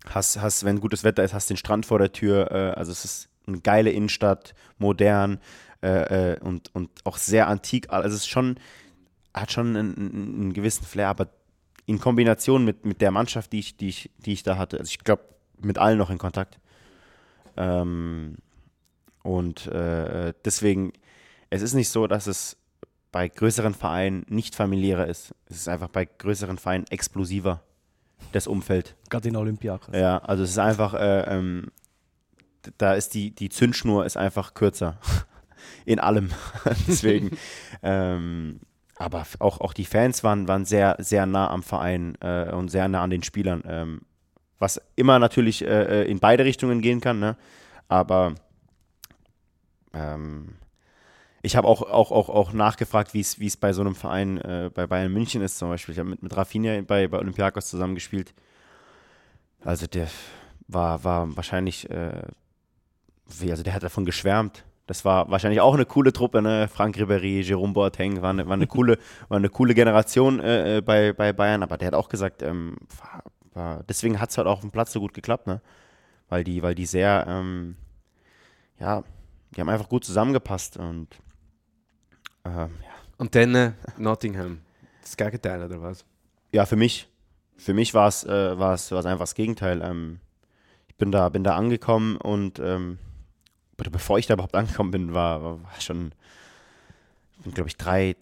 Speaker 3: hast, hast, wenn gutes Wetter ist, hast den Strand vor der Tür. Äh, also es ist eine geile Innenstadt, modern äh, äh, und, und auch sehr antik. Also es ist schon, hat schon einen, einen, gewissen Flair, aber in Kombination mit, mit der Mannschaft, die ich, die, ich, die ich da hatte, also ich glaube, mit allen noch in Kontakt. Ähm, und äh, deswegen, es ist nicht so, dass es bei größeren Vereinen nicht familiärer ist. Es ist einfach bei größeren Vereinen explosiver, das Umfeld.
Speaker 2: Gerade in Olympiakos.
Speaker 3: Ja, also es ist einfach, äh, ähm, da ist die, die Zündschnur ist einfach kürzer. In allem. Deswegen. ähm, aber auch, auch die Fans waren, waren sehr, sehr nah am Verein äh, und sehr nah an den Spielern. Ähm, was immer natürlich äh, äh in beide Richtungen gehen kann, ne? Aber ähm, ich habe auch, auch, auch, auch nachgefragt, wie es bei so einem Verein äh, bei Bayern München ist zum Beispiel. Ich habe mit, mit Rafinha bei, bei Olympiakos zusammengespielt. Also der war, war wahrscheinlich äh, also der hat davon geschwärmt. Das war wahrscheinlich auch eine coole Truppe, ne? Frank Ribéry, Jerome Boateng, war eine, war eine, coole, war eine coole Generation äh, äh, bei, bei Bayern, aber der hat auch gesagt, ähm, war, war, deswegen hat es halt auch auf dem Platz so gut geklappt, ne? Weil die, weil die sehr, ähm, ja, die haben einfach gut zusammengepasst und ähm, ja.
Speaker 1: Und dann äh, Nottingham. Das Gegenteil, oder was?
Speaker 3: Ja, für mich. Für mich war es äh, einfach das Gegenteil. Ähm, ich bin da, bin da angekommen und ähm, oder bevor ich da überhaupt angekommen bin, war, war schon, bin glaube ich drei,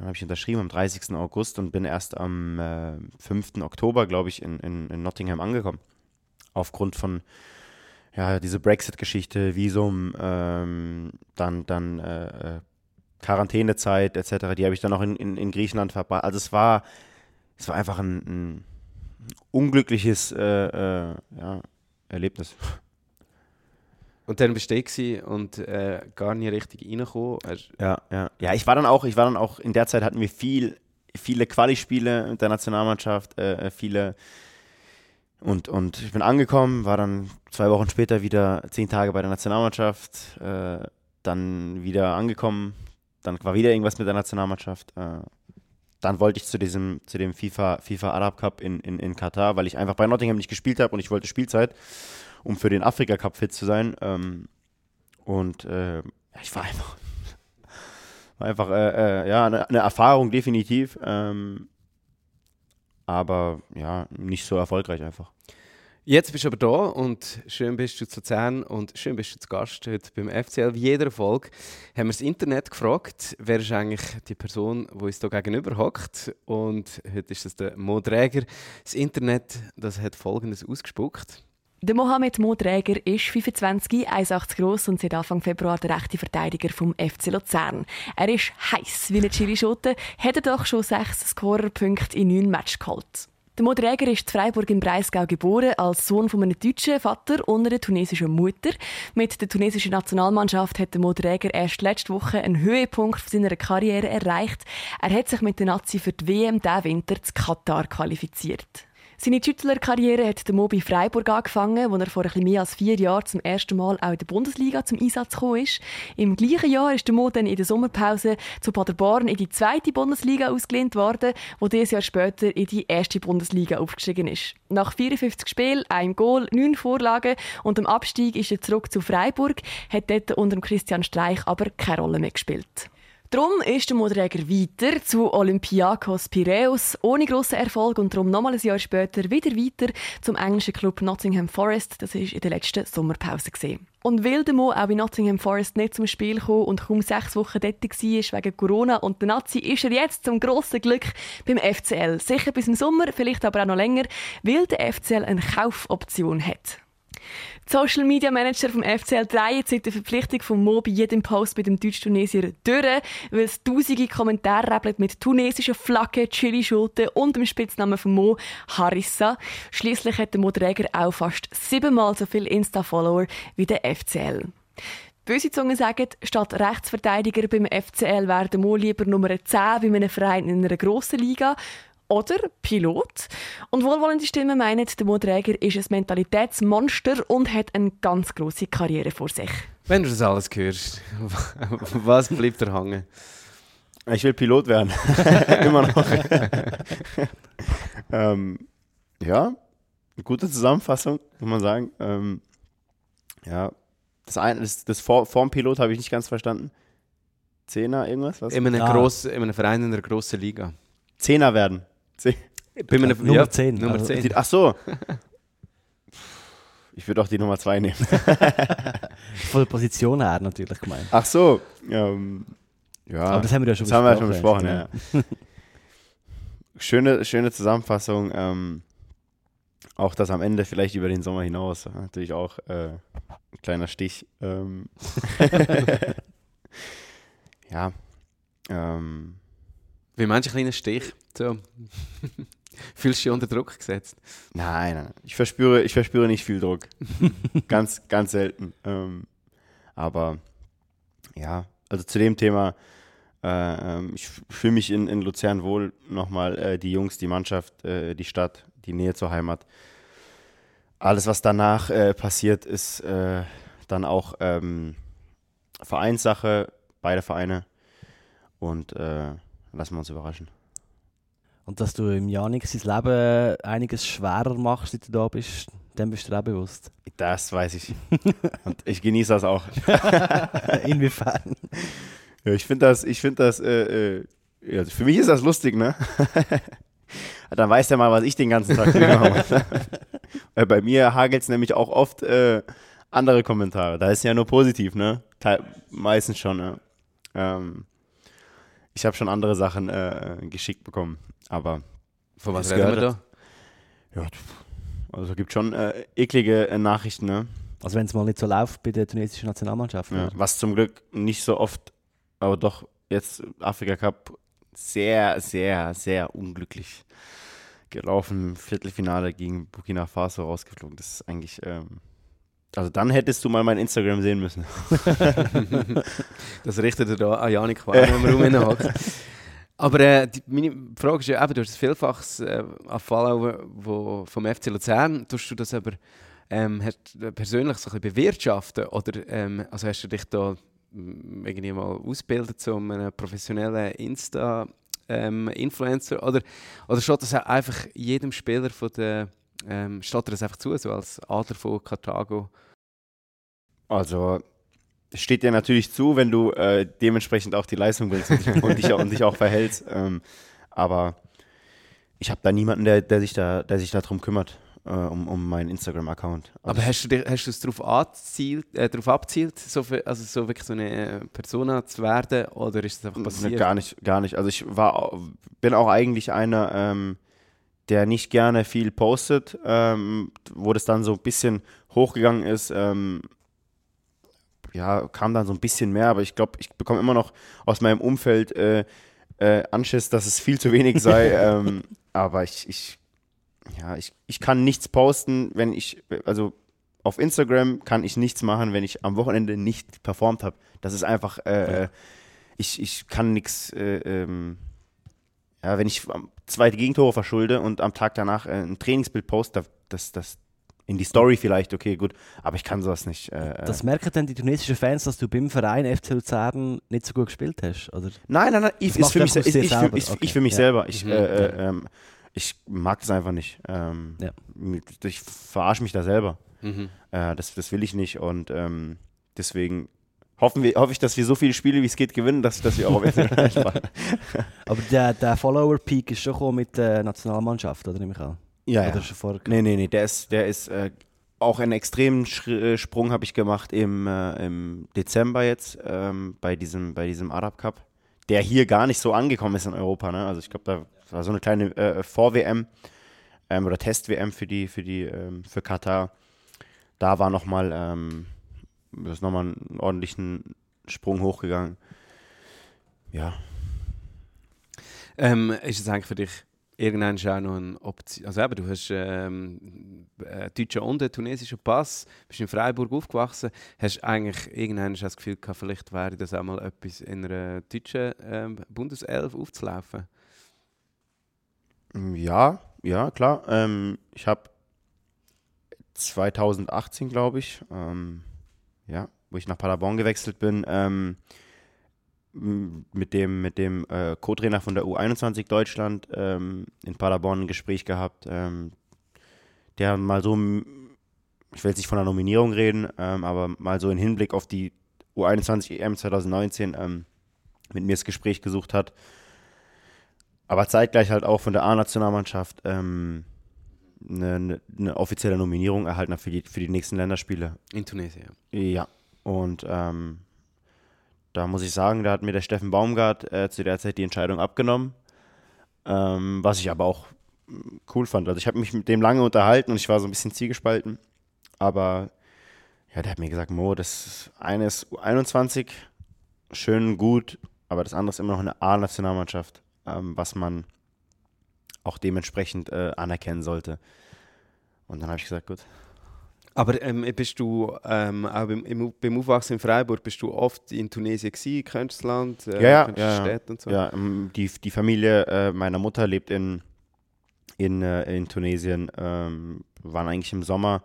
Speaker 3: habe ich unterschrieben am 30. August und bin erst am äh, 5. Oktober, glaube ich, in, in, in Nottingham angekommen. Aufgrund von ja, diese Brexit-Geschichte, Visum, ähm, dann, dann äh, äh Quarantänezeit etc., die habe ich dann auch in, in, in Griechenland verbracht. Also es war, es war einfach ein, ein unglückliches äh, äh, ja, Erlebnis.
Speaker 1: Und dann bist du und äh, gar nicht richtig reingekommen.
Speaker 3: Ja, ja. Ja, ich war dann auch, ich war dann auch, in der Zeit hatten wir viel, viele Quali-Spiele mit der Nationalmannschaft, äh, äh, viele und, und ich bin angekommen, war dann zwei Wochen später wieder zehn Tage bei der Nationalmannschaft, äh, dann wieder angekommen, dann war wieder irgendwas mit der Nationalmannschaft. Äh, dann wollte ich zu diesem, zu dem FIFA, FIFA Arab Cup in, in, in Katar, weil ich einfach bei Nottingham nicht gespielt habe und ich wollte Spielzeit um für den Afrika Cup fit zu sein. Ähm, und äh, ich war einfach, war einfach äh, äh, ja, eine, eine, Erfahrung, definitiv. Ähm, aber ja, nicht so erfolgreich einfach.
Speaker 1: Jetzt bist du aber da und schön bist du zu Zern und schön bist du zu Gast heute beim FCL. Wie jeder Folge haben wir das Internet gefragt, wer ist eigentlich die Person, die uns hier gegenüber hockt. Und heute ist das der Mo Träger. Das Internet das hat Folgendes ausgespuckt.
Speaker 4: Der Mohamed Mo ist 25, 1,80 groß und seit Anfang Februar der rechte Verteidiger vom FC Luzern. Er ist heiß wie eine Chilischote, hat er doch schon sechs Scorerpunkte in neun Matches geholt. Der Modräger ist in Freiburg im Breisgau geboren, als Sohn von einem deutschen Vater und einer tunesischen Mutter. Mit der tunesischen Nationalmannschaft hat der Modräger erst letzte Woche einen Höhepunkt seiner Karriere erreicht. Er hat sich mit der Nazi für die WM diesen Winter zu Katar qualifiziert. Seine Schüttlerkarriere hat der Mobi Freiburg angefangen, wo er vor etwas mehr als vier Jahren zum ersten Mal auch in der Bundesliga zum Einsatz gekommen ist. Im gleichen Jahr ist der Mo dann in der Sommerpause zu Paderborn in die zweite Bundesliga ausgelehnt worden, wo dieses Jahr später in die erste Bundesliga aufgestiegen ist. Nach 54 Spielen, einem Goal, neun Vorlagen und dem Abstieg ist er zurück zu Freiburg, hat dort unter Christian Streich aber keine Rolle mehr gespielt. Darum ist der Modräger weiter zu Olympiakos Piraeus ohne grossen Erfolg und darum nochmal ein Jahr später wieder weiter zum englischen Club Nottingham Forest. Das war in der letzten Sommerpause. Gewesen. Und weil der Mo auch bei Nottingham Forest nicht zum Spiel kam und kaum sechs Wochen dort war wegen Corona und der Nazi, ist er jetzt zum grossen Glück beim FCL. Sicher bis im Sommer, vielleicht aber auch noch länger, weil der FCL eine Kaufoption hat. Die Social Media Manager vom FCL drehen seit der Verpflichtung von Mo bei jedem Post bei dem Deutsch-Tunesier durch, weil es tausende Kommentare mit tunesischen Flagge, Chili-Schulten und dem Spitznamen von Mo, Harissa. Schließlich hat der Mo Träger auch fast siebenmal so viele Insta-Follower wie der FCL. Böse Zungen sagen, statt Rechtsverteidiger beim FCL wäre der Mo lieber Nummer 10 bei einem Verein in einer grossen Liga oder Pilot. Und wohlwollende Stimmen meinen, der Modräger ist ein Mentalitätsmonster und hat eine ganz große Karriere vor sich.
Speaker 1: Wenn du das alles hörst, was bleibt dir hängen?
Speaker 3: Ich will Pilot werden. Immer noch. ähm, ja, eine gute Zusammenfassung, muss man sagen. Ähm, ja, das, eine, das, das vor, vorm Pilot habe ich nicht ganz verstanden. Zehner, irgendwas? Was?
Speaker 1: In einem, ah. gross, in einem Verein in einer grossen Liga.
Speaker 3: Zehner werden.
Speaker 2: Zehn. Bin mir Nummer ja, 10.
Speaker 3: Nummer 10. Also, ach so. Ich würde auch die Nummer 2 nehmen.
Speaker 2: Von der Position her natürlich gemeint.
Speaker 3: Ach so. Ähm, ja.
Speaker 2: Aber das haben wir ja schon
Speaker 3: das besprochen. haben wir schon besprochen, ja. ja. schöne, schöne Zusammenfassung. Ähm, auch das am Ende vielleicht über den Sommer hinaus. Natürlich auch äh, ein kleiner Stich. Ähm, ja. Ähm,
Speaker 1: wie ein kleiner Stich? So. Fühlst du dich unter Druck gesetzt?
Speaker 3: Nein, nein. Ich verspüre, ich verspüre nicht viel Druck. ganz, ganz selten. Ähm, aber ja, also zu dem Thema, äh, ähm, ich fühle mich in, in Luzern wohl nochmal, äh, die Jungs, die Mannschaft, äh, die Stadt, die Nähe zur Heimat. Alles, was danach äh, passiert, ist äh, dann auch ähm, Vereinssache, beide Vereine. Und äh, Lassen wir uns überraschen.
Speaker 2: Und dass du im Janik sein Leben einiges schwerer machst, seit du da bist, dem bist du auch bewusst.
Speaker 3: Das weiß ich. Und ich genieße das auch.
Speaker 2: Inwiefern?
Speaker 3: Ja, ich finde das, ich finde das, äh, äh, ja, für mich ist das lustig, ne? Dann weiß der mal, was ich den ganzen Tag mache. Bei mir hagelt es nämlich auch oft äh, andere Kommentare. Da ist ja nur positiv, ne? Teil, meistens schon, ne? Ähm, ich habe schon andere Sachen äh, geschickt bekommen, aber.
Speaker 1: Von was reden wir da?
Speaker 3: Ja, also gibt schon äh, eklige äh, Nachrichten, ne?
Speaker 2: Also wenn es mal nicht so läuft bei der tunesischen Nationalmannschaft.
Speaker 3: Ja, was zum Glück nicht so oft, aber doch jetzt Afrika Cup sehr, sehr, sehr unglücklich gelaufen. Viertelfinale gegen Burkina Faso rausgeflogen. Das ist eigentlich ähm, also dann hättest du mal mein Instagram sehen müssen.
Speaker 1: das richtet er da an Janik Qual, wenn man rumhockt. Aber äh, die, meine Frage ist ja eben, du hast vielfach äh, an Follower wo, vom FC Luzern. Tust du das aber ähm, äh, persönlich so ein bisschen bewirtschaften? Oder ähm, also hast du dich da mm, irgendwie mal ausgebildet zum einem professionellen Insta- ähm, Influencer? Oder, oder steht das einfach jedem Spieler von der ähm, steht das einfach zu, so als Adler von Karthago?
Speaker 3: Also, steht dir natürlich zu, wenn du äh, dementsprechend auch die Leistung willst und, dich, und, dich, und dich, auch verhältst. Ähm, aber ich habe da niemanden, der, der, sich da, der sich darum kümmert. äh, um, um meinen Instagram-Account. Also
Speaker 1: Aber hast du, hast du es darauf, äh, darauf abzielt, so, für, also so wirklich so eine äh, Persona zu werden? Oder ist es einfach
Speaker 3: Ne,
Speaker 1: passiert?
Speaker 3: Gar nicht, gar nicht. Also ich war, bin auch eigentlich einer, ähm, der nicht gerne viel postet, ähm, wo das dann so ein bisschen hochgegangen ist. Ähm, ja, kam dann so ein bisschen mehr, aber ich glaube, ich bekomme immer noch aus meinem Umfeld äh, äh, Anschiss, dass es viel zu wenig sei. ähm, aber ich, ich, ja, ich, ich kann nichts posten, wenn ich, also auf Instagram kann ich nichts machen, wenn ich am Wochenende nicht performt habe. Das ist einfach, äh,
Speaker 1: Ja.
Speaker 3: ich, ich kann nichts, äh, ähm, ja, wenn ich zwei Gegentore verschulde und am Tag danach äh, ein Trainingsbild poste, das, das in die Story vielleicht, okay, gut, aber ich kann sowas nicht. Äh,
Speaker 2: Das merken dann die tunesischen Fans, dass du beim Verein FC Luzern nicht so gut gespielt hast, oder?
Speaker 3: Nein, nein, nein, ich, ist für mich,
Speaker 2: einfach
Speaker 3: ich, für,
Speaker 2: selber,
Speaker 3: ich,
Speaker 2: okay.
Speaker 3: ich für mich
Speaker 2: Ja.
Speaker 3: selber. Ich,
Speaker 1: Mhm,
Speaker 3: äh, äh, ähm, ich mag das einfach nicht. Ähm,
Speaker 2: Ja.
Speaker 3: Ich verarsche mich da selber.
Speaker 1: Mhm.
Speaker 3: Äh, das, das will ich nicht und ähm, deswegen hoffen wir, hoffe ich, dass wir so viele Spiele wie es geht gewinnen, dass, dass wir auch auf spielen.
Speaker 2: Aber der, der Follower-Peak ist schon mit der Nationalmannschaft, oder nehme ich an?
Speaker 3: Ja, ja.
Speaker 2: schon
Speaker 3: Nee, nee, nee, der ist, der ist äh, auch einen extremen äh, Sprung habe ich gemacht im, äh, im Dezember jetzt ähm, bei diesem, bei diesem Arab Cup, der hier gar nicht so angekommen ist in Europa. Ne? Also ich glaube, da war so eine kleine äh, Vor-WM ähm, oder Test-WM für die, für die, ähm, für Katar. Da war nochmal, ähm, das ist nochmal einen ordentlichen Sprung hochgegangen. Ja,
Speaker 1: ist es eigentlich für dich irgendwann auch noch eine Option? Also eben, du hast ähm, einen deutschen und einen tunesischen Pass, bist in Freiburg aufgewachsen, hast eigentlich irgendwann das Gefühl gehabt, vielleicht wäre das auch mal etwas in einer deutschen ähm, Bundeself aufzulaufen?
Speaker 3: Ja, ja, klar. Ähm, ich habe 2018, glaube ich, ähm, ja, wo ich nach Paderborn gewechselt bin, ähm, mit dem, mit dem äh, Co-Trainer von der U21 Deutschland ähm, in Paderborn ein Gespräch gehabt, ähm, der mal so, ich will jetzt nicht von einer Nominierung reden, ähm, aber mal so in Hinblick auf die U21 EM 2019 ähm, mit mir das Gespräch gesucht hat. Aber zeitgleich halt auch von der A-Nationalmannschaft ähm, eine, eine, eine offizielle Nominierung erhalten hat für die, für die nächsten Länderspiele.
Speaker 1: In Tunesien.
Speaker 3: Ja, und ähm, da muss ich sagen, da hat mir der Steffen Baumgart äh, zu der Zeit die Entscheidung abgenommen, ähm, was ich aber auch mm, cool fand. Also ich habe mich mit dem lange unterhalten und ich war so ein bisschen zielgespalten, aber ja, der hat mir gesagt, Mo, das eine ist 21, schön, gut, aber das andere ist immer noch eine A-Nationalmannschaft, ähm, was man auch dementsprechend äh, anerkennen sollte. Und dann habe ich gesagt, gut,
Speaker 1: Aber ähm, bist du ähm, auch beim, im, beim Aufwachsen in Freiburg, bist du oft in Tunesien gewesen, kennst das Land, äh,
Speaker 3: Ja, ja, ja,
Speaker 1: und so?
Speaker 3: Ja, ähm, die, die Familie äh, meiner Mutter lebt in, in, äh, in Tunesien, ähm, waren eigentlich im Sommer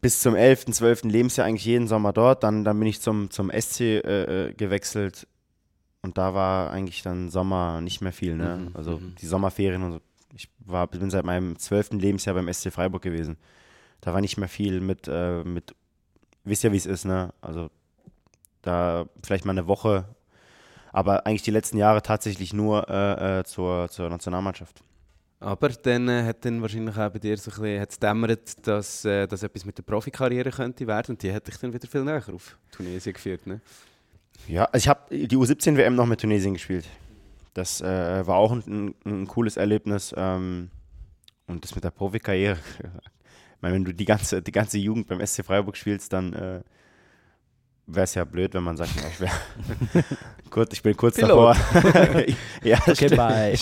Speaker 3: bis zum 11., 12. Lebensjahr eigentlich jeden Sommer dort. Dann, dann bin ich zum, zum SC äh, äh, gewechselt und da war eigentlich dann Sommer nicht mehr viel. Ne?
Speaker 1: Mhm,
Speaker 3: also
Speaker 1: mhm.
Speaker 3: die Sommerferien und so. Ich war, bin seit meinem 12. Lebensjahr beim SC Freiburg gewesen. Da war nicht mehr viel mit, äh, mit wisst ja, wie es ist, ne? Also da vielleicht mal eine Woche aber eigentlich die letzten Jahre tatsächlich nur äh, äh, zur, zur Nationalmannschaft.
Speaker 1: Aber dann äh, hat dann wahrscheinlich auch bei dir so ein bisschen hat's dämmert, dass äh, das etwas mit der Profikarriere könnte werden und die hat dich dann wieder viel näher auf Tunesien geführt, ne?
Speaker 3: Ja, also ich habe die U17-WM noch mit Tunesien gespielt. Das äh, war auch ein, ein, ein cooles Erlebnis. Ähm, und das mit der Profikarriere. ich meine, wenn du die ganze, die ganze Jugend beim SC Freiburg spielst, dann äh, wäre es ja blöd, wenn man sagt, ja, ich wäre kurz, ich bin kurz
Speaker 1: Pilot.
Speaker 3: davor. ja,
Speaker 2: Okay,
Speaker 3: stimmt.
Speaker 2: bye.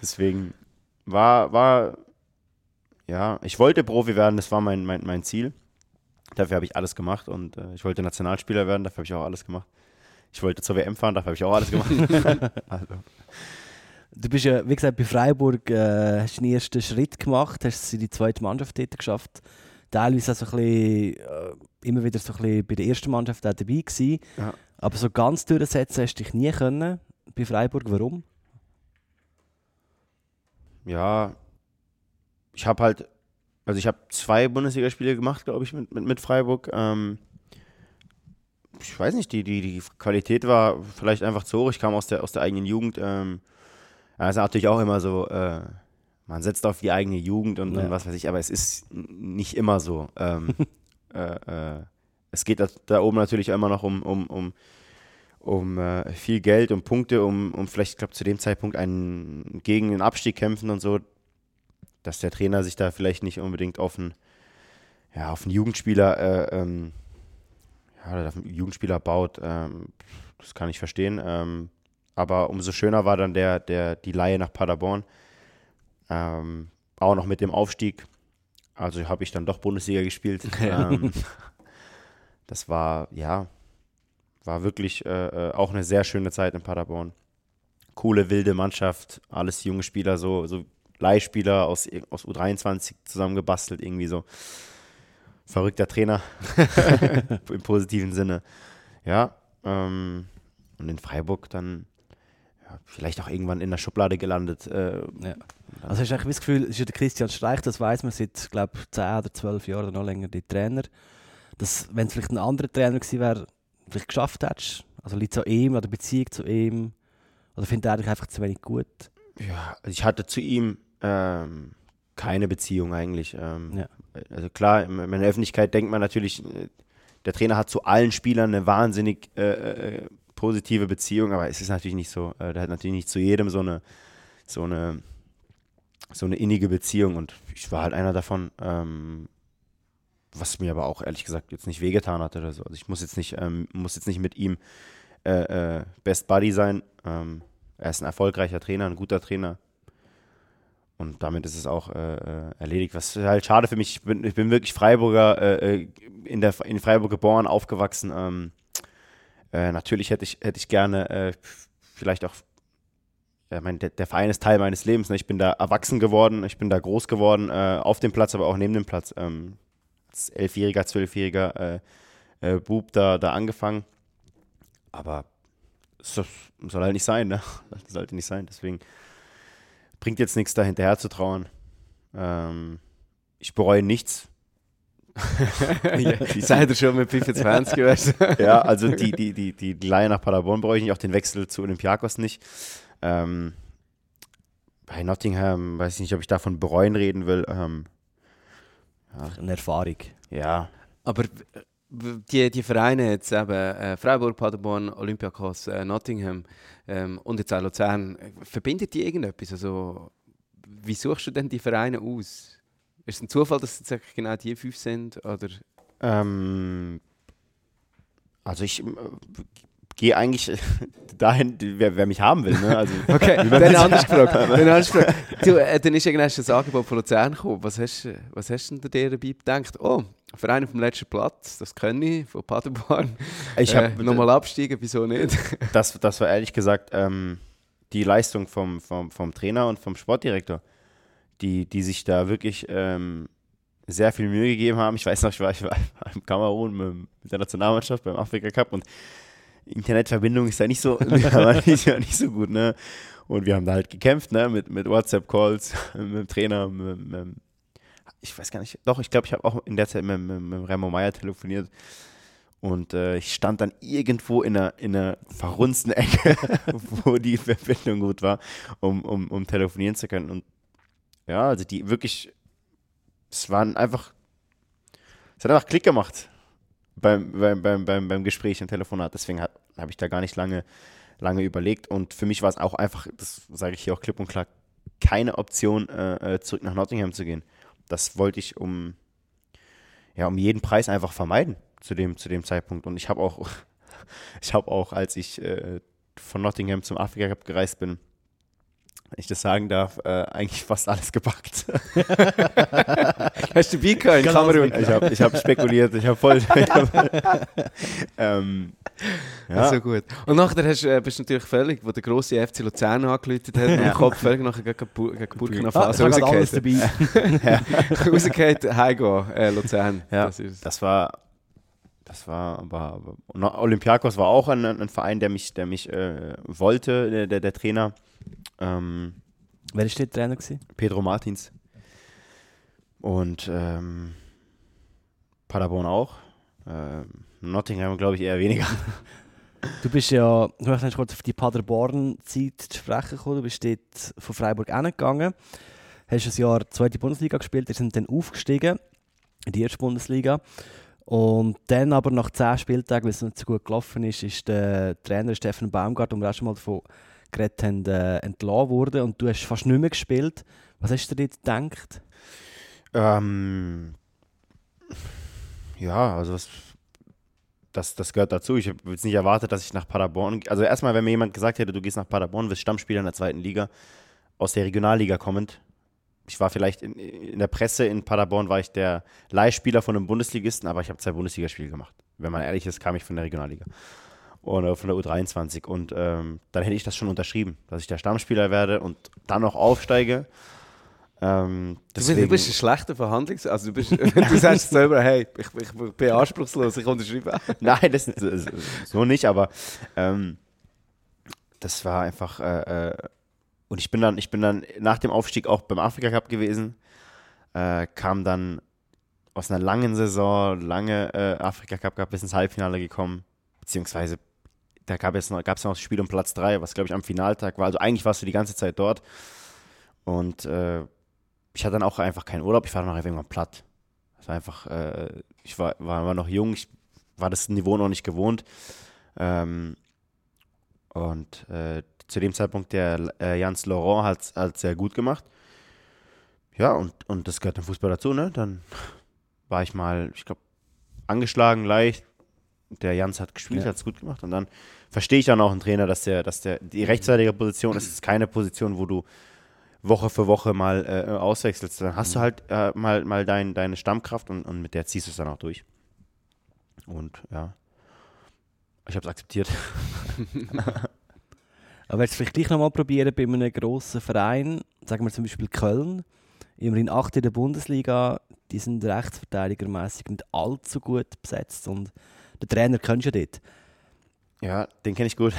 Speaker 3: Deswegen war, war, ja, ich wollte Profi werden, das war mein, mein, mein Ziel. Dafür habe ich alles gemacht und äh, ich wollte Nationalspieler werden, dafür habe ich auch alles gemacht. Ich wollte zur WM fahren, dafür habe ich auch alles gemacht. also,
Speaker 2: Du bist ja, wie gesagt, bei Freiburg äh, hast den ersten Schritt gemacht, hast in die zweite Mannschaft dort geschafft. Teilweise auch so ein bisschen, äh, immer wieder so ein bisschen bei der ersten Mannschaft auch dabei gewesen.
Speaker 3: Ja.
Speaker 2: Aber so ganz durchsetzen hast du dich nie können bei Freiburg. Warum?
Speaker 3: ja, ich habe halt, also ich habe zwei Bundesligaspiele gemacht, glaube ich, mit, mit, mit Freiburg. Ähm, ich weiß nicht, die, die, die Qualität war vielleicht einfach zu hoch. Ich kam aus der, aus der eigenen Jugend. Ähm, ja, ist natürlich auch immer so, äh, man setzt auf die eigene Jugend und,
Speaker 2: Ja.
Speaker 3: und was weiß ich, aber es ist nicht immer so. Ähm, äh, äh, es geht da, da oben natürlich immer noch um, um, um, um äh, viel Geld, um Punkte, um, um vielleicht, ich glaube, zu dem Zeitpunkt einen, gegen den Abstieg kämpfen und so, dass der Trainer sich da vielleicht nicht unbedingt auf einen, ja, auf einen Jugendspieler, äh, ähm, ja, oder Jugendspieler baut, ähm, das kann ich verstehen. Ähm, aber umso schöner war dann der, der, die Laie nach Paderborn. Ähm, auch noch mit dem Aufstieg. Also habe ich dann doch Bundesliga gespielt. ähm, das war, ja, war wirklich äh, äh, auch eine sehr schöne Zeit in Paderborn. Coole, wilde Mannschaft, alles junge Spieler, so, so Leihspieler aus, aus U23 zusammengebastelt, irgendwie so. Verrückter Trainer im positiven Sinne. Ja, ähm, und in Freiburg dann ja, vielleicht auch irgendwann in der Schublade gelandet. Äh,
Speaker 2: Ja. Also hast du eigentlich das Gefühl, es ist ja der Christian Streich, das weiß man seit, glaube 10 oder 12 Jahren oder noch länger, die Trainer, dass, wenn es vielleicht ein anderer Trainer gewesen wäre, vielleicht geschafft hättest? Also liegt es an ihm, an der Beziehung zu ihm? Oder findet er dich einfach zu wenig gut?
Speaker 3: Ja, also ich hatte zu ihm ähm, keine Beziehung eigentlich. Ähm,
Speaker 2: Ja.
Speaker 3: Also klar, in der Öffentlichkeit denkt man natürlich, äh, der Trainer hat zu allen Spielern eine wahnsinnig äh, äh, positive Beziehung, aber es ist natürlich nicht so. Äh, der hat natürlich nicht zu jedem so eine, so eine, so eine innige Beziehung und ich war halt einer davon. Ähm, was mir aber auch ehrlich gesagt jetzt nicht wehgetan hat oder so. Also ich muss jetzt nicht, ähm, muss jetzt nicht mit ihm äh, äh, Best Buddy sein. Ähm, er ist ein erfolgreicher Trainer, ein guter Trainer. Und damit ist es auch äh, äh, erledigt. Was halt schade für mich, ich bin, ich bin wirklich Freiburger, äh, äh, in, der, in Freiburg geboren, aufgewachsen. Ähm, äh, natürlich hätte ich, hätte ich gerne äh, vielleicht auch, ja, mein, der, der Verein ist Teil meines Lebens. Ne? Ich bin da erwachsen geworden, ich bin da groß geworden, äh, auf dem Platz, aber auch neben dem Platz. Ähm, als Elfjähriger, Zwölfjähriger äh, äh, Bub da, da angefangen. Aber soll- soll halt nicht sein, ne? Das sollte nicht sein. Deswegen bringt jetzt nichts, da hinterher zu trauern. Ähm, ich bereue nichts.
Speaker 1: ja, seid ihr schon mit 25 gewesen?
Speaker 3: ja, also die, die, die, die, die Leihe nach Paderborn bereue ich nicht, auch den Wechsel zu Olympiakos nicht. Ähm, bei Nottingham weiß ich nicht, ob ich davon bereuen reden will. Ähm,
Speaker 2: Eine Erfahrung.
Speaker 3: ja,
Speaker 1: Aber die, die Vereine jetzt eben äh, Freiburg, Paderborn, Olympiakos, äh, Nottingham ähm, und jetzt auch Luzern, äh, verbindet die irgendetwas? Also, wie suchst du denn die Vereine aus? Ist es ein Zufall, dass es jetzt genau die fünf sind? Oder?
Speaker 3: Ähm, also ich äh, gehe eigentlich dahin, wer, wer mich haben will. Ne? Also,
Speaker 1: Okay, dann anders gefragt. Dann anders gefragt. Du, äh, dann ist irgendwann das Angebot von Luzern gekommen. Was hast, du- was hast du denn dir dabei gedacht? Oh, Verein auf dem letzten Platz, das kann ich, von Paderborn.
Speaker 3: ich
Speaker 1: äh,
Speaker 3: habe
Speaker 1: nochmal absteigen, wieso nicht?
Speaker 3: das, das war ehrlich gesagt ähm, die Leistung vom, vom, vom Trainer und vom Sportdirektor, die, die sich da wirklich ähm, sehr viel Mühe gegeben haben. Ich weiß noch, ich war, ich war in Kamerun mit, mit der Nationalmannschaft beim Afrika Cup und Internetverbindung ist da nicht so, nicht, nicht so gut, ne? Und wir haben da halt gekämpft, ne? Mit, mit WhatsApp-Calls, mit dem Trainer, mit, mit, ich weiß gar nicht, doch, ich glaube, ich habe auch in der Zeit mit, mit, mit Remo Meyer telefoniert. Und äh, ich stand dann irgendwo in einer, in einer verrunzten Ecke, wo die Verbindung gut war, um, um, um telefonieren zu können. Und ja, also die wirklich, es waren einfach, es hat einfach Klick gemacht beim, beim, beim, beim, beim Gespräch im Telefonat. Deswegen habe ich da gar nicht lange, lange überlegt. Und für mich war es auch einfach, das sage ich hier auch klipp und klar, keine Option, äh, äh, zurück nach Nottingham zu gehen. Das wollte ich um, ja, um jeden Preis einfach vermeiden zu dem, zu dem Zeitpunkt. Und ich habe auch, ich habe auch, als ich äh, von Nottingham zum Afrika Cup gereist bin, wenn ich das sagen darf, äh, eigentlich fast alles gepackt.
Speaker 1: Hast du dabei gehabt in Kamerun?
Speaker 3: Ich habe ich hab spekuliert, ich habe voll. ähm, ja,
Speaker 1: Ja. So gut. Und nachher hast, äh, bist du natürlich völlig, wo der grosse FC Luzern angelötet hat, ja. im Kopf völlig nachher gegen, gegen Burkina
Speaker 2: Ah,
Speaker 1: Faso
Speaker 2: ich alles
Speaker 1: rausgefallen.
Speaker 2: dabei.
Speaker 1: Rausgefallen, heimgehen, äh, Luzern.
Speaker 3: Ja.
Speaker 1: Das
Speaker 3: das war, das war, aber, aber Olympiakos war auch ein, ein Verein, der mich, der mich äh, wollte, der, der, der Trainer. Ähm,
Speaker 2: Wer war der Trainer? Gewesen?
Speaker 3: Pedro Martins. Und ähm, Paderborn auch. Ähm, Nottingham, glaube ich, eher weniger.
Speaker 2: Du bist ja, du hast kurz auf die Paderborn-Zeit zu sprechen gekommen. Du bist dort von Freiburg hingegangen. hast ein Jahr zweite Bundesliga gespielt, ihr sind dann aufgestiegen in die erste Bundesliga. Und dann aber nach zehn Spieltagen, weil es nicht so gut gelaufen ist, ist der Trainer Steffen Baumgart, den wir auch schon mal davon geredet haben, äh, entlassen worden und du hast fast nicht mehr gespielt. Was hast du dir gedacht?
Speaker 3: Ähm, ja, also was, das, das gehört dazu. Ich habe jetzt nicht erwartet, dass ich nach Paderborn. Also erstmal, wenn mir jemand gesagt hätte, du gehst nach Paderborn, wirst Stammspieler in der zweiten Liga, aus der Regionalliga kommend. Ich war vielleicht in, in der Presse in Paderborn, war ich der Leihspieler von einem Bundesligisten, aber ich habe zwei Bundesligaspiele gemacht. Wenn man ehrlich ist, kam ich von der Regionalliga oder von der U23. Und ähm, dann hätte ich das schon unterschrieben, dass ich der Stammspieler werde und dann noch aufsteige. Ähm,
Speaker 1: du, bist, du bist ein schlechter Verhandlungs... Also du, bist, du sagst selber, hey, ich, ich, bin anspruchslos, ich unterschreibe.
Speaker 3: Nein, das, das, so nicht, aber ähm, das war einfach... Äh, äh, und ich bin, dann, ich bin dann nach dem Aufstieg auch beim Afrika Cup gewesen, äh, kam dann aus einer langen Saison, lange äh, Afrika Cup gehabt, bis ins Halbfinale gekommen, beziehungsweise da gab es noch, gab's noch das Spiel um Platz 3, was glaube ich am Finaltag war. Also eigentlich warst du die ganze Zeit dort. Und äh, ich hatte dann auch einfach keinen Urlaub, ich war dann auch irgendwann platt. Das einfach, äh, ich war, war, war, noch jung, ich war das Niveau noch nicht gewohnt. Ähm, und äh, zu dem Zeitpunkt der äh, Jans Laurent hat es sehr gut gemacht. Ja, und, und das gehört im Fußball dazu, ne? Dann war ich mal, ich glaube, angeschlagen, leicht, der Jans hat gespielt, ja. hat es gut gemacht. Und dann verstehe ich dann auch einen Trainer, dass der, dass der, die rechtsseitige Position ist, ist keine Position, wo du Woche für Woche mal äh, auswechselst. Dann hast du mhm. halt äh, mal, mal dein, deine Stammkraft und, und mit der ziehst du es dann auch durch. Und ja, ich habe es akzeptiert.
Speaker 2: Aber jetzt vielleicht gleich nochmal probieren bei einem grossen Verein, sagen wir zum Beispiel Köln, immerhin 8 in der Bundesliga, die sind rechtsverteidigermäßig nicht allzu gut besetzt und der Trainer kennst du dort.
Speaker 3: Ja, den kenne ich gut.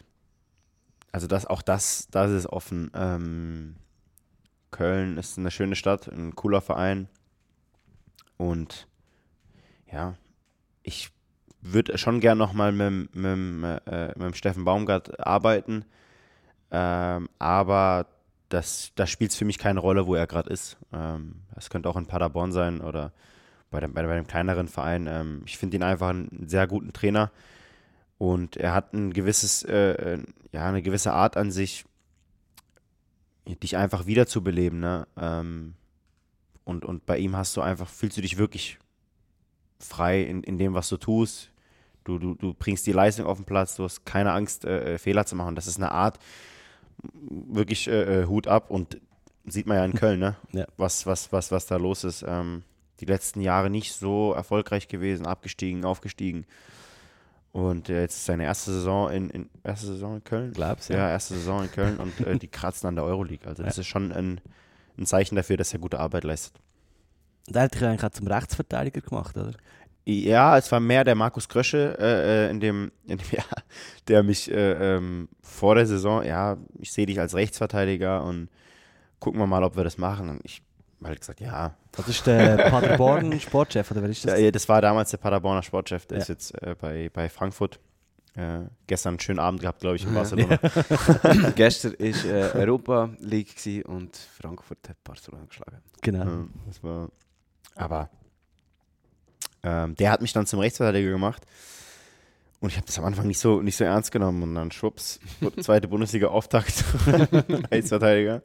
Speaker 3: also das, auch das, das ist offen. Ähm, Köln ist eine schöne Stadt, ein cooler Verein. Und ja, ich würde schon gern nochmal mit, mit, äh, mit Steffen Baumgart arbeiten. Ähm, aber das, das spielt für mich keine Rolle, wo er gerade ist. Ähm, es könnte auch in Paderborn sein oder bei, dem, bei, bei einem kleineren Verein. Ähm, ich finde ihn einfach einen sehr guten Trainer und er hat ein gewisses, äh, äh, ja, eine gewisse Art an sich, dich einfach wiederzubeleben. Ne? Ähm, und, und bei ihm hast du einfach, fühlst du dich wirklich frei in, in dem, was du tust. Du, du, du bringst die Leistung auf den Platz, du hast keine Angst, äh, äh Fehler zu machen. Das ist eine Art, wirklich äh, äh, Hut ab und sieht man ja in Köln, ne? ja. Was, was, was, was da los ist. Ähm, die letzten Jahre nicht so erfolgreich gewesen, abgestiegen, aufgestiegen. Und äh, jetzt ist seine erste Saison in, in erste Saison in Köln.
Speaker 2: Glaubst
Speaker 3: ja. Ja, erste Saison in Köln und äh, die kratzen an der Euroleague. Also das ja. ist schon ein, ein Zeichen dafür, dass er gute Arbeit leistet.
Speaker 2: Der hat dich eigentlich auch zum Rechtsverteidiger gemacht, oder?
Speaker 3: Ja, es war mehr der Markus Krösche äh, äh in, dem, in dem Jahr, der mich äh, ähm, vor der Saison, ja, ich sehe dich als Rechtsverteidiger und gucken wir mal, ob wir das machen. Und ich halt gesagt, ja.
Speaker 2: Das ist der Paderborn Sportchef, oder wer ist das?
Speaker 3: Ja, das war damals der Paderborner Sportchef, der ja. ist jetzt äh, bei, bei Frankfurt. Äh, gestern einen schönen Abend gehabt, glaube ich, in Barcelona.
Speaker 1: gestern war äh, Europa League und Frankfurt hat Barcelona geschlagen.
Speaker 2: Genau. Ja,
Speaker 3: das war, aber ähm, der hat mich dann zum Rechtsverteidiger gemacht. Und ich habe das am Anfang nicht so, nicht so ernst genommen. Und dann schwupps, zweite Bundesliga-Auftakt, Rechtsverteidiger.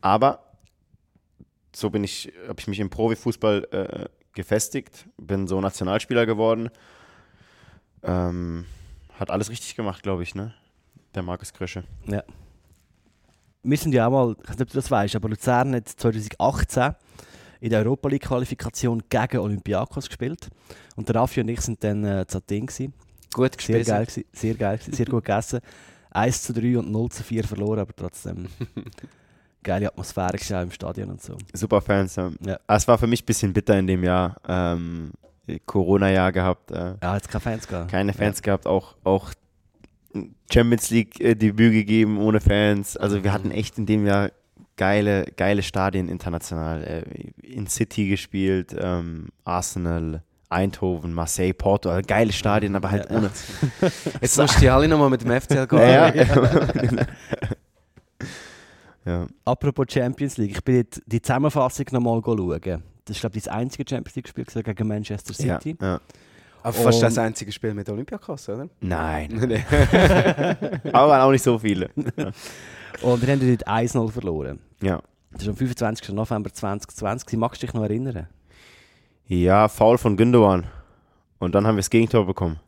Speaker 3: Aber so bin ich, habe ich mich im Profifußball äh, gefestigt, bin so Nationalspieler geworden. Ähm, hat alles richtig gemacht, glaube ich, ne? Der Markus Krösche.
Speaker 2: Ja. Wir sind ja auch mal, ich weiß nicht, ob du das weißt, aber Luzern hat 2018 in der Europa League-Qualifikation gegen Olympiakos gespielt. Und der Raffi und ich sind dann äh, zu Athen. Gewesen.
Speaker 1: Gut
Speaker 2: gespielt. Sehr geil, sehr geil, sehr gut gegessen. 1 zu 3 und 0 zu 4 verloren, aber trotzdem geile Atmosphäre auch im Stadion und so.
Speaker 3: Super Fans, ja. ja. Es war für mich ein bisschen bitter in dem Jahr. Ähm, Corona-Jahr gehabt. Äh,
Speaker 2: ja, jetzt keine Fans
Speaker 3: gehabt. Keine Fans ja. gehabt, auch, auch Champions League-Debüt äh, gegeben ohne Fans. Also wir hatten echt in dem Jahr geile, geile Stadien international. Äh, in City gespielt, ähm, Arsenal, Eindhoven, Marseille, Porto, also geile Stadien, aber halt ja. ohne.
Speaker 1: Jetzt musst du die alle nochmal mit dem FCL gehen.
Speaker 3: Ja, ja. Ja.
Speaker 2: Apropos Champions League, ich bin jetzt die Zusammenfassung nochmal schauen. Das ist, glaube ich, das einzige Champions League-Spiel gegen Manchester
Speaker 3: Ja.
Speaker 2: City.
Speaker 3: Ja.
Speaker 1: Aber fast das einzige Spiel mit Olympiakos, oder?
Speaker 3: Nein, aber auch nicht so viele.
Speaker 2: Und wir haben dort 1-0 verloren.
Speaker 3: Ja.
Speaker 2: Das ist am 25. November 2020. Magst du dich noch erinnern?
Speaker 3: Ja, Foul von Gündogan. Und dann haben wir das Gegentor bekommen.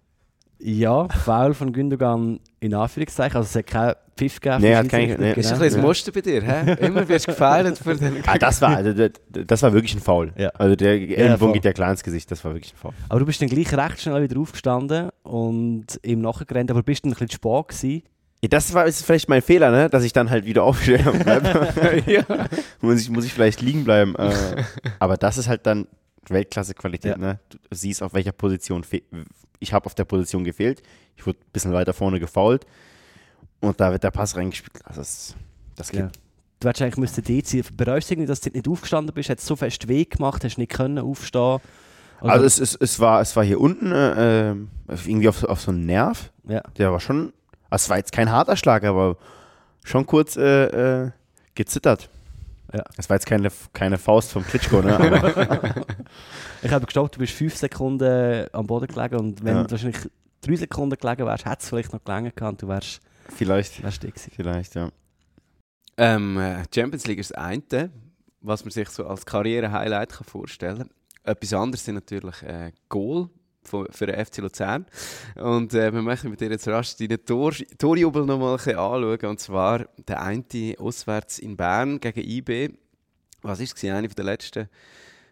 Speaker 2: Ja, Foul von Gündogan in Anführungszeichen. Also es hat Pfiff gegeben.
Speaker 3: Nee, hat
Speaker 2: Schiedsrichter.
Speaker 3: nee.
Speaker 1: Ist ein bisschen das Muster bei dir, hä? Immer wirst du gefeiert für den...
Speaker 3: Ah, das war, also, das, das war wirklich ein Foul.
Speaker 2: Ja.
Speaker 3: Also der Ellenbogen
Speaker 2: voll.
Speaker 3: geht ja klar ins Gesicht, das war wirklich ein Foul.
Speaker 2: Aber du bist dann gleich recht schnell wieder aufgestanden und ihm nachgerannt, aber bist dann ein bisschen zu spät gewesen.
Speaker 3: Ja, Das war ist vielleicht mein Fehler, ne? dass ich dann halt wieder aufstehe und bleib.
Speaker 1: ja.
Speaker 3: muss, ich, muss ich vielleicht liegen bleiben. Äh, aber das ist halt dann Weltklasse-Qualität.
Speaker 2: Ja.
Speaker 3: Ne? Du siehst, auf welcher Position. Ich habe auf der Position gefehlt. Ich wurde ein bisschen weiter vorne gefault. Und da wird der Pass reingespielt. Also das, das geht.
Speaker 2: Ja. Du hättest eigentlich müssen sein. Bereust du irgendwie, dass du nicht aufgestanden bist? Hat es so fest weh gemacht, hast du nicht können aufstehen? Oder-
Speaker 3: Also es, es, es, war, es war hier unten äh, äh, irgendwie auf, auf so einen Nerv.
Speaker 2: ja.
Speaker 3: Der war schon, also es war jetzt kein harter Schlag, aber schon kurz äh, äh, gezittert.
Speaker 2: Ja.
Speaker 3: Es war jetzt keine, keine Faust vom Klitschko, ne?
Speaker 2: Ich habe gestoppt, du bist fünf Sekunden am Boden gelegen und wenn
Speaker 3: Ja.
Speaker 2: du wahrscheinlich drei Sekunden gelegen wärst, hätte es vielleicht noch gelegen gehabt und du wärst,
Speaker 3: vielleicht,
Speaker 2: wärst gewesen.
Speaker 3: vielleicht, ja.
Speaker 1: Ähm, äh, Champions League ist das eine, was man sich so als Karriere-Highlight kann vorstellen kann. Etwas anderes sind natürlich äh, Goal von- für den FC Luzern. Und äh, wir möchten mit dir jetzt rasch deinen Tor Torjubel noch mal ein bisschen anschauen. Und zwar der eine auswärts in Bern gegen IB. Was war es? Eine der letzten.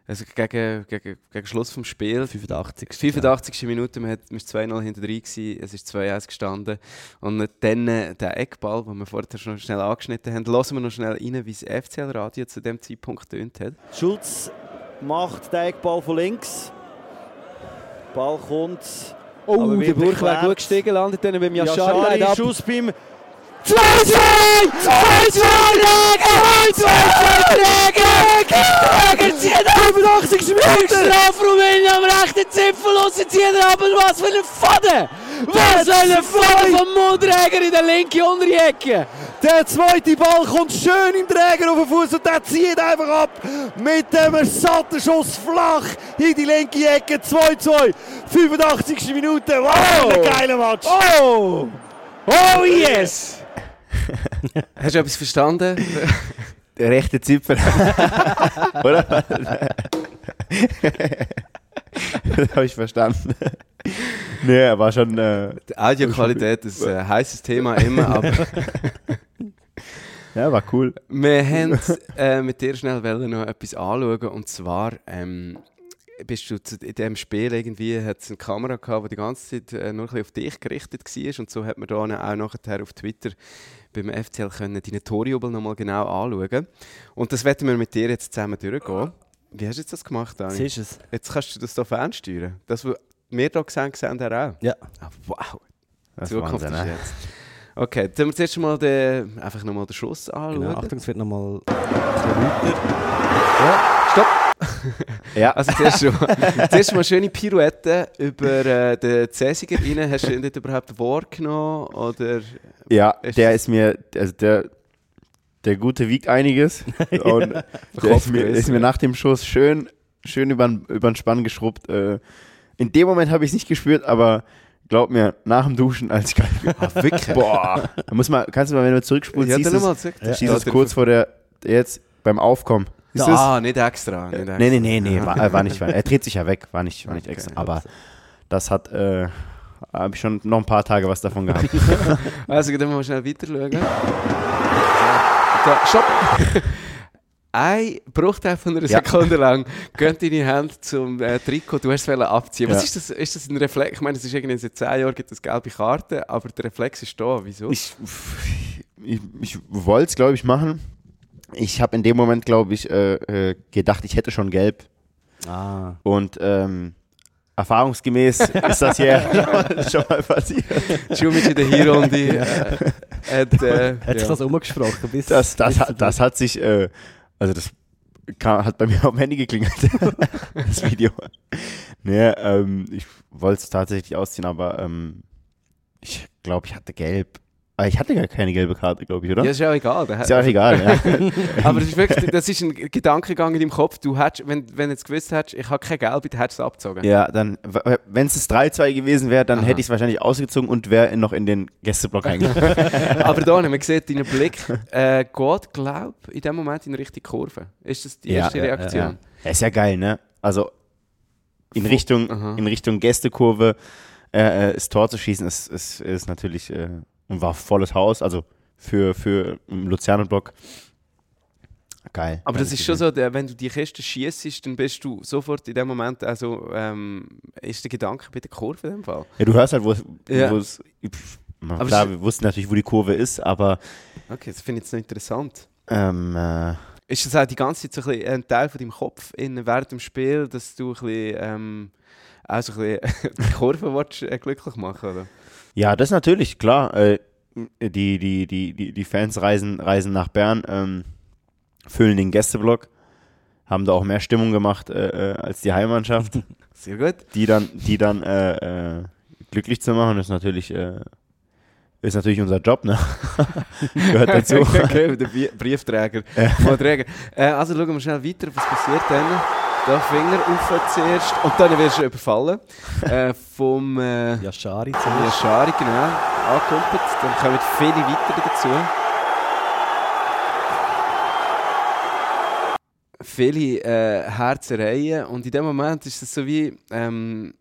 Speaker 1: Also gegen, gegen, gegen Schluss vom Spiel.
Speaker 2: 85.
Speaker 1: 85. Minute, man, hat, man ist 2-0 hinter drin, gewesen, es ist 2-1 gestanden. Und dann äh, der Eckball, den wir vorher schon schnell angeschnitten haben, lassen wir noch schnell rein, wie das FCL-Radio zu dem Zeitpunkt tönt hat.
Speaker 5: Schulz macht den Eckball von links. Ball kommt.
Speaker 1: Oh,
Speaker 5: Aber
Speaker 1: der Burg wäre gut gestiegen, landet dann beim leider ab.
Speaker 5: Schuss beim
Speaker 1: 85 Minuten! Strafraum in am rechten Zipfel los, zieht er ab! Was für ein Faden! Was für ein Faden vom Mundreger in der linken Unterecke!
Speaker 5: Der zweite Ball kommt schön im Träger auf den Fuß und der zieht einfach ab mit dem satten Schuss flach in die linke Ecke. 2-2. 85. Minute. Wow, ein geiler Match.
Speaker 1: Oh! Oh yes! Hast du etwas verstanden?
Speaker 3: Der rechte Zipfel. Oder? das habe ich verstanden. nee, war schon. Äh,
Speaker 1: Die Audioqualität ist ein heißes Thema immer, aber
Speaker 3: ja, war cool.
Speaker 1: wir haben äh, mit dir schnell noch etwas anschauen und zwar ähm, bist du in diesem Spiel irgendwie, hat es eine Kamera gehabt, die die ganze Zeit äh, nur ein auf dich gerichtet war und so hat man da auch nachher auf Twitter beim FCL können deine Torjubel nochmal genau anschauen und das werden wir mit dir jetzt zusammen durchgehen. Wie hast du jetzt das gemacht, Dani?
Speaker 2: Ist es.
Speaker 1: Jetzt kannst du das hier fernsteuern. Das, was wir hier gesehen haben, er auch?
Speaker 2: Ja.
Speaker 1: Ah, wow,
Speaker 3: Das
Speaker 1: Zukunft
Speaker 3: Wahnsinn,
Speaker 1: ist
Speaker 3: ne?
Speaker 1: jetzt. Okay, dann wir zuerst mal den, einfach nochmal den Schuss anschauen.
Speaker 2: Genau. Achtung, es wird nochmal
Speaker 3: Ja,
Speaker 1: Also zuerst, schon, zuerst mal schöne Pirouette über äh, den Cäsiger rein. Hast du ihn nicht überhaupt wahrgenommen? Oder
Speaker 3: ja der ist mir, also der, der Gute wiegt einiges. Und der ist mir, ist mir nach dem Schuss schön, schön über den Spann geschrubbt. Äh, in dem Moment habe ich es nicht gespürt, aber glaub mir, nach dem Duschen, als ich
Speaker 1: ah, wirklich?
Speaker 3: Boah, da muss mal, kannst du mal, wenn du zurückspulst,
Speaker 1: ja,
Speaker 3: siehst du es siehst es kurz vor der, jetzt beim Aufkommen. Ist
Speaker 1: Ah, nicht extra. Nicht extra.
Speaker 3: Nee, nee, nee, nee, war, äh, war nicht, war, er dreht sich ja weg, war nicht, war nicht
Speaker 1: Okay.
Speaker 3: extra. Aber das hat, äh, habe ich schon noch ein paar Tage was davon gehabt.
Speaker 1: Also, dann mal schnell weiter schauen. Da, stopp! Ein Bruchteil von einer
Speaker 3: Ja.
Speaker 1: Sekunde lang geht deine Hand zum äh, Trikot, du hast es abziehen. Was
Speaker 3: Ja.
Speaker 1: ist das? Ist das ein Reflex? Ich meine, es ist irgendwie seit 10 Jahren gibt es gelbe Karte, aber der Reflex ist da. Wieso?
Speaker 3: ich ich, ich wollte es, glaube ich, machen. Ich habe in dem Moment, glaube ich, äh, äh, gedacht, ich hätte schon gelb.
Speaker 2: Ah.
Speaker 3: Und ähm, erfahrungsgemäß ist das hier schon mal passiert.
Speaker 1: Schumic in der Hinrunde äh, hat, äh,
Speaker 2: Hat sich
Speaker 1: ja.
Speaker 2: das umgesprochen? Bis,
Speaker 3: Das, das,
Speaker 2: bis
Speaker 3: hat, das hat sich, äh, also das kam, hat bei mir auf dem Handy geklingelt, das Video. Nee, ähm, ich wollte es tatsächlich ausziehen, aber ähm, ich glaube, ich hatte gelb. Aber ich hatte gar keine gelbe Karte, glaube ich, oder?
Speaker 1: Ja, ist ja auch egal.
Speaker 3: ist ja auch egal, ja.
Speaker 1: Aber das ist wirklich, das ist ein Gedankengang in deinem Kopf. Du hättest, wenn, wenn du jetzt gewusst hättest, ich habe kein Gelb, dann hättest du es abgezogen.
Speaker 3: ja, dann, wenn es 3-2 gewesen wäre, dann
Speaker 1: Aha.
Speaker 3: hätte ich es wahrscheinlich ausgezogen und wäre noch in den Gästeblock eingegangen.
Speaker 1: Aber da, man sieht deinen Blick, äh, geht, glaub in dem Moment in Richtung Kurve. Ist das die
Speaker 3: Ja,
Speaker 1: erste
Speaker 3: ja, ja,
Speaker 1: Reaktion?
Speaker 3: ja, ist ja geil, ne? Also in Richtung,
Speaker 1: Aha.
Speaker 3: in Richtung Gästekurve äh, äh, das Tor zu schießen, ist, ist, ist natürlich äh, und war volles Haus, also für, für im Luzernenblock. Geil.
Speaker 1: Aber das ist schon so, der, wenn du die Kiste schießt, dann bist du sofort in dem Moment, also ähm, ist der Gedanke bei der Kurve in dem Fall.
Speaker 3: Ja, du hörst halt, wo es.
Speaker 1: Ja.
Speaker 3: pff,
Speaker 1: Aber
Speaker 3: klar, wir wussten natürlich, wo die Kurve ist, aber
Speaker 1: Okay, das finde ich jetzt noch interessant.
Speaker 3: ähm, äh,
Speaker 1: Ist das auch die ganze Zeit so ein, ein Teil von deinem Kopf in, während dem Spiel, dass du ein bisschen, ähm, auch so ein bisschen die Kurve willst, äh, glücklich machen oder?
Speaker 3: Ja, das natürlich, klar. Äh, die, die, die, die, die Fans reisen, reisen nach Bern, ähm, füllen den Gästeblock, haben da auch mehr Stimmung gemacht äh, äh, als die Heimmannschaft.
Speaker 1: Sehr gut.
Speaker 3: die dann, die dann äh, äh, glücklich zu machen, ist natürlich, äh, ist natürlich unser Job, ne? Gehört dazu.
Speaker 1: okay, der Briefträger. Träger. Äh, also schauen wir schnell weiter, was passiert dann. Da Finger auf zuerst und dann wirst du überfallen. äh, vom äh,
Speaker 2: Yashari zuerst.
Speaker 1: Yashari, genau, angekumpelt. Dann kommen viele weitere dazu. Viele äh, Herzereien und in dem Moment ist es so wie, ähm,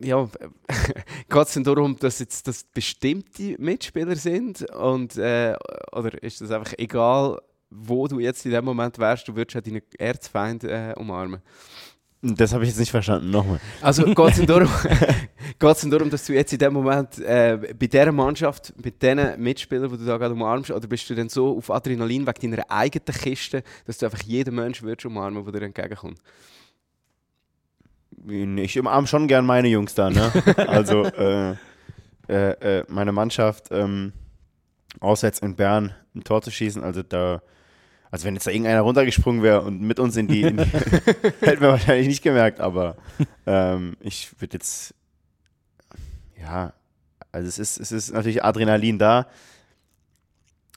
Speaker 1: ja, geht es dann darum, dass jetzt das bestimmte Mitspieler sind und äh, oder ist das einfach egal, wo du jetzt in dem Moment wärst, du würdest ja deinen Erzfeind äh, umarmen?
Speaker 3: Das habe ich jetzt nicht verstanden, nochmal.
Speaker 1: Also geht es darum, geht's denn darum, dass du jetzt in dem Moment äh, bei dieser Mannschaft, bei diesen Mitspielern, die du da gerade umarmst, oder bist du dann so auf Adrenalin wegen deiner eigenen Kiste, dass du einfach jeden Menschen würdest umarmen, der dir entgegenkommt?
Speaker 3: Ich umarme schon gern meine Jungs da, ne? Also, äh, äh, äh, meine Mannschaft, ähm, auswärts in Bern ein Tor zu schießen, also da, also wenn jetzt da irgendeiner runtergesprungen wäre und mit uns in die, in die hätten wir wahrscheinlich nicht gemerkt, aber ähm, ich würde jetzt, ja, also es ist, es ist natürlich Adrenalin da,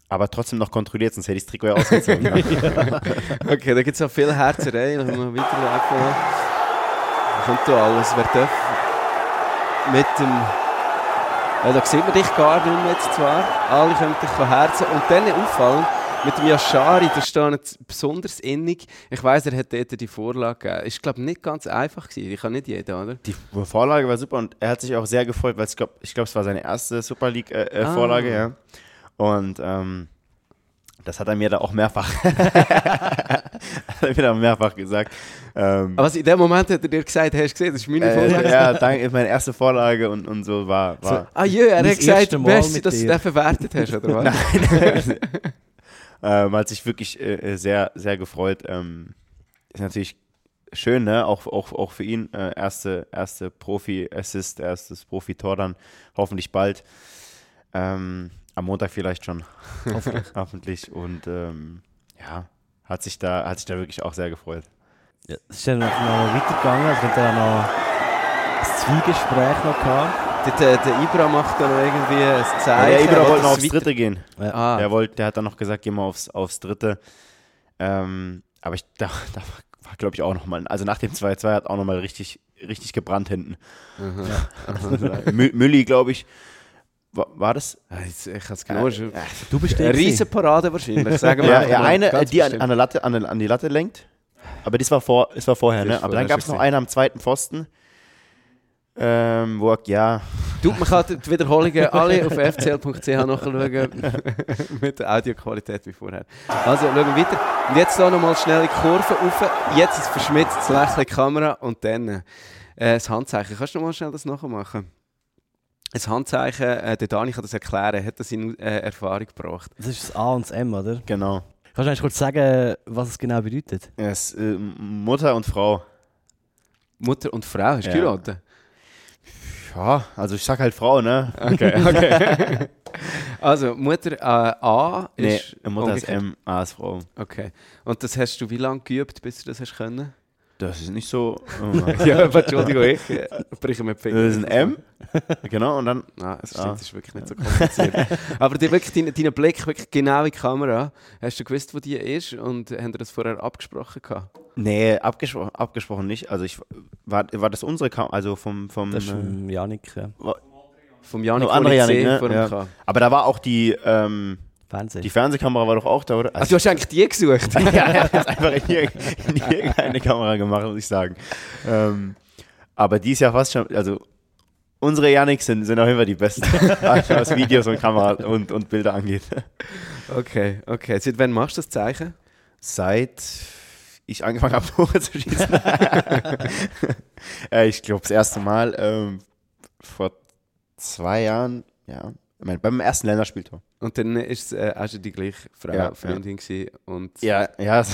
Speaker 3: aber trotzdem noch kontrolliert, sonst hätte ich das Trikot ja ausgezogen. ne?
Speaker 1: Okay, da gibt es auch viel Herzerei, dann haben wir weiterlaufen. Da kommt da alles, wer darf. Mit dem... Ja, da sieht man dich gar nicht mehr jetzt zwar. Alle können dich von Herzen. Und dann auffallen, mit dem Yashari, da steht jetzt besonders innig. Ich weiss, er hat dort die Vorlage gegeben. Ist, glaube ich, nicht ganz einfach gewesen. Ich kann nicht jeder, oder?
Speaker 3: Die Vorlage war super und er hat sich auch sehr gefreut, weil ich glaube, ich glaub, es war seine erste Super League-Vorlage,
Speaker 1: Ah.
Speaker 3: ja. Und ähm, das hat er mir da auch mehrfach, hat er mir da mehrfach gesagt. Ähm,
Speaker 1: Aber was in dem Moment hat er dir gesagt, hast du gesehen, das ist meine Vorlage.
Speaker 3: äh, ja, danke, meine erste Vorlage und, und so war.
Speaker 1: So,
Speaker 3: war
Speaker 1: ah jö, er hat gesagt, merci, dass du den verwertet hast, oder was?
Speaker 3: ähm, hat sich wirklich äh, sehr, sehr gefreut. Ähm, ist natürlich schön, ne? Auch, auch, auch für ihn. Äh, erste erste Profi-Assist, erstes Profi-Tor dann hoffentlich bald. Ähm, am Montag vielleicht schon.
Speaker 2: Hoffentlich.
Speaker 3: Hoffentlich. Und ähm, ja, hat sich, da, hat sich da wirklich auch sehr gefreut.
Speaker 2: Ja, es ist dann noch, weitergegangen. Es hat dann noch ein Zwiegespräch noch gehabt.
Speaker 1: Der, der, der Ibra macht da noch irgendwie ein
Speaker 3: Ja,
Speaker 1: Zeichen.
Speaker 3: der Ibra wollte noch aufs Dritte gehen.
Speaker 1: Ah,
Speaker 3: Der, wollte, der hat dann noch gesagt, geh mal aufs, aufs Dritte. Ähm, aber ich, da, da war, glaube ich, auch nochmal, also nach dem 2-2 hat auch nochmal richtig, richtig gebrannt hinten. Mü- Mülli, glaube ich, war, das?
Speaker 1: Ich es genau schon.
Speaker 2: Du bist
Speaker 1: Eine
Speaker 2: der.
Speaker 1: Riesenparade wahrscheinlich, sagen wir
Speaker 3: Ja, ja eine, äh, die an, an, der Latte, an, an die Latte lenkt. Aber das war, vor, das war vorher,
Speaker 1: Das
Speaker 3: ne? Aber dann gab es noch einen am zweiten Pfosten. Ähm, wo ja,
Speaker 1: Du, man kann die Wiederholungen alle auf fcl.ch nachschauen. Mit der Audioqualität wie vorher. Also, schauen wir weiter. Und jetzt hier nochmal schnell in die Kurve rauf. Jetzt ein verschmitztes Lächeln in die Kamera und dann äh, das Handzeichen. Kannst du noch mal schnell das nachmachen? Ein Handzeichen, äh, der Dani kann das erklären, hat das in äh, Erfahrung gebracht.
Speaker 2: Das ist das A und das M, oder?
Speaker 3: genau.
Speaker 2: Kannst du eigentlich kurz sagen, was es genau bedeutet?
Speaker 3: Es, äh, Mutter und Frau.
Speaker 1: Mutter und Frau, hast du
Speaker 3: Ja.
Speaker 1: geheiratet?
Speaker 3: Ja, also ich sag halt Frau, ne?
Speaker 1: Okay, okay. also, Mutter äh, A
Speaker 3: Nee,
Speaker 1: ist.
Speaker 3: Mutter ist. M, A ist Frau.
Speaker 1: Okay. Und das hast du wie lange geübt, bis du das hast können?
Speaker 3: Das ist nicht so.
Speaker 1: ja, aber Entschuldigung, ich äh, breche mir die Finger.
Speaker 3: Das ist ein M. genau, und dann.
Speaker 1: Nein, das
Speaker 3: Ah.
Speaker 1: stimmt, das ist wirklich nicht so kompliziert. aber die, wirklich, dein, dein Blick wirklich genau in die Kamera. Hast du gewusst, wo die ist und haben wir das vorher abgesprochen gehabt?
Speaker 3: Nee, abgespro abgesprochen nicht. Also ich war, war das unsere Kamera, also vom, vom
Speaker 2: Das ist
Speaker 3: äh,
Speaker 2: vom Janik, ja.
Speaker 1: Vom Janik,
Speaker 3: andere
Speaker 1: ich
Speaker 3: Janik, ne? Ja.
Speaker 1: K.
Speaker 3: Aber da war auch die, ähm,
Speaker 2: Fernsehen.
Speaker 3: die Fernsehkamera war doch auch da, oder?
Speaker 1: Ach, du hast eigentlich die gesucht?
Speaker 3: ja, hat das einfach in, in irgendeine Kamera gemacht, muss ich sagen. Ähm, aber die ist ja fast schon, also unsere Yannicks sind, sind jeden Fall die besten, was Videos und Kamera und, und Bilder angeht.
Speaker 1: okay, okay. Seit wann machst du das Zeichen?
Speaker 3: Seit ich angefangen habe, Tore zu schießen. äh, ich glaube, das erste Mal ähm, vor zwei Jahren, ja, ich meine, beim ersten Länderspieltor.
Speaker 1: Und dann ist es äh, auch schon die gleiche Frau,
Speaker 3: Ja,
Speaker 1: Freundin gewesen und
Speaker 3: Ja, ja.
Speaker 1: Hat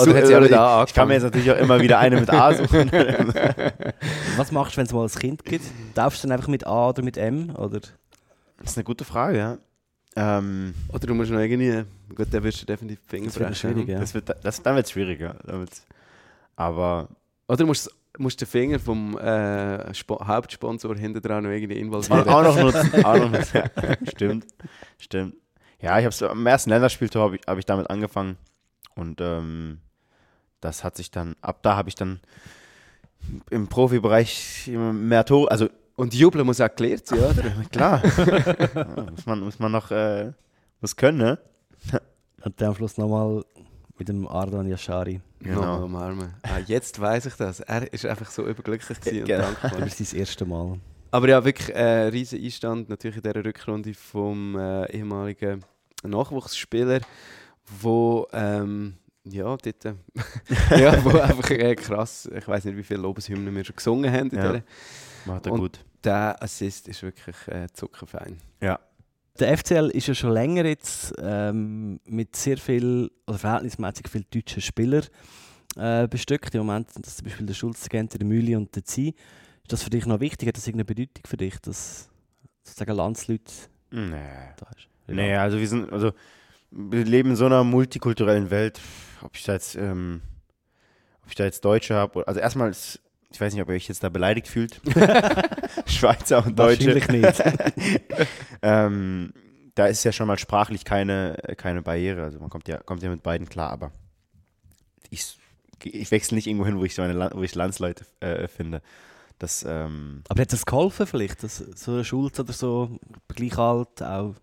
Speaker 1: sie alle da
Speaker 3: ich, ich kann mir jetzt natürlich auch immer wieder eine mit A suchen.
Speaker 2: Was machst du, wenn es mal ein Kind gibt? Darfst du dann einfach mit A oder mit M? Oder?
Speaker 3: Das ist eine gute Frage, ja. Ähm,
Speaker 1: Oder du musst noch irgendwie. Gut, dann wirst du definitiv Finger
Speaker 2: Das wird
Speaker 1: brechen.
Speaker 2: schwierig, ja.
Speaker 3: das wird, das, dann wird es schwieriger. Aber
Speaker 1: Oder du musst, musst den Finger vom äh, Spo Hauptsponsor hinten dran noch irgendwie involvieren.
Speaker 3: auch noch nutzen. Auch noch nutzen. Stimmt, stimmt. Ja, ich habe so am ersten Länderspieltor habe ich, hab ich damit angefangen und ähm, das hat sich dann ab da habe ich dann im Profibereich immer mehr Tore, also
Speaker 1: Und jubeln muss auch gelernt sein, oder?
Speaker 3: klar, Ja, muss man muss man noch äh, muss können, ne?
Speaker 2: Und dann am Schluss nochmal mit dem Ardan Yashari.
Speaker 3: Genau.
Speaker 1: Nochmal umarmen. Ah, jetzt weiß ich das. Er ist einfach so überglücklich gewesen
Speaker 3: Genau.
Speaker 1: und dankbar.
Speaker 2: Das ist sein erstes Mal.
Speaker 1: Aber ja, wirklich äh, riesen Einstand natürlich in dieser Rückrunde vom äh, ehemaligen Nachwuchsspieler, wo ähm, ja, dort, äh, ja, wo einfach äh, krass, ich weiß nicht, wie viele Lobeshymnen wir schon gesungen haben. In
Speaker 3: Ja.
Speaker 1: dieser.
Speaker 3: Macht er gut.
Speaker 1: Der Assist ist wirklich äh, zuckerfein.
Speaker 2: Der FCL ist ja schon länger jetzt ähm, mit sehr viel oder verhältnismäßig viel deutschen Spielern äh, bestückt. Im Moment sind das zum Beispiel der Schulz, der Gente, der Müli und der Zi. Ist das für dich noch wichtig? Hat das irgendeine Bedeutung für dich, dass sozusagen Landsleute
Speaker 3: Nee.
Speaker 2: da ist?
Speaker 3: Nee, also wir sind, also wir leben in so einer multikulturellen Welt. Ob ich da jetzt, ähm, ob ich da jetzt Deutsche habe, also erstmal, ist, ich weiß nicht, ob ihr euch jetzt da beleidigt fühlt. Schweizer und Deutsche.
Speaker 2: Wahrscheinlich nicht.
Speaker 3: Ähm, da ist ja schon mal sprachlich keine, keine Barriere. Also man kommt ja, kommt ja mit beiden klar, aber ich, ich wechsle nicht irgendwo hin, wo ich, so eine, wo ich Landsleute äh, finde. Das, ähm,
Speaker 2: Aber hat das geholfen vielleicht, dass so ein Schulz oder so gleich alt auch?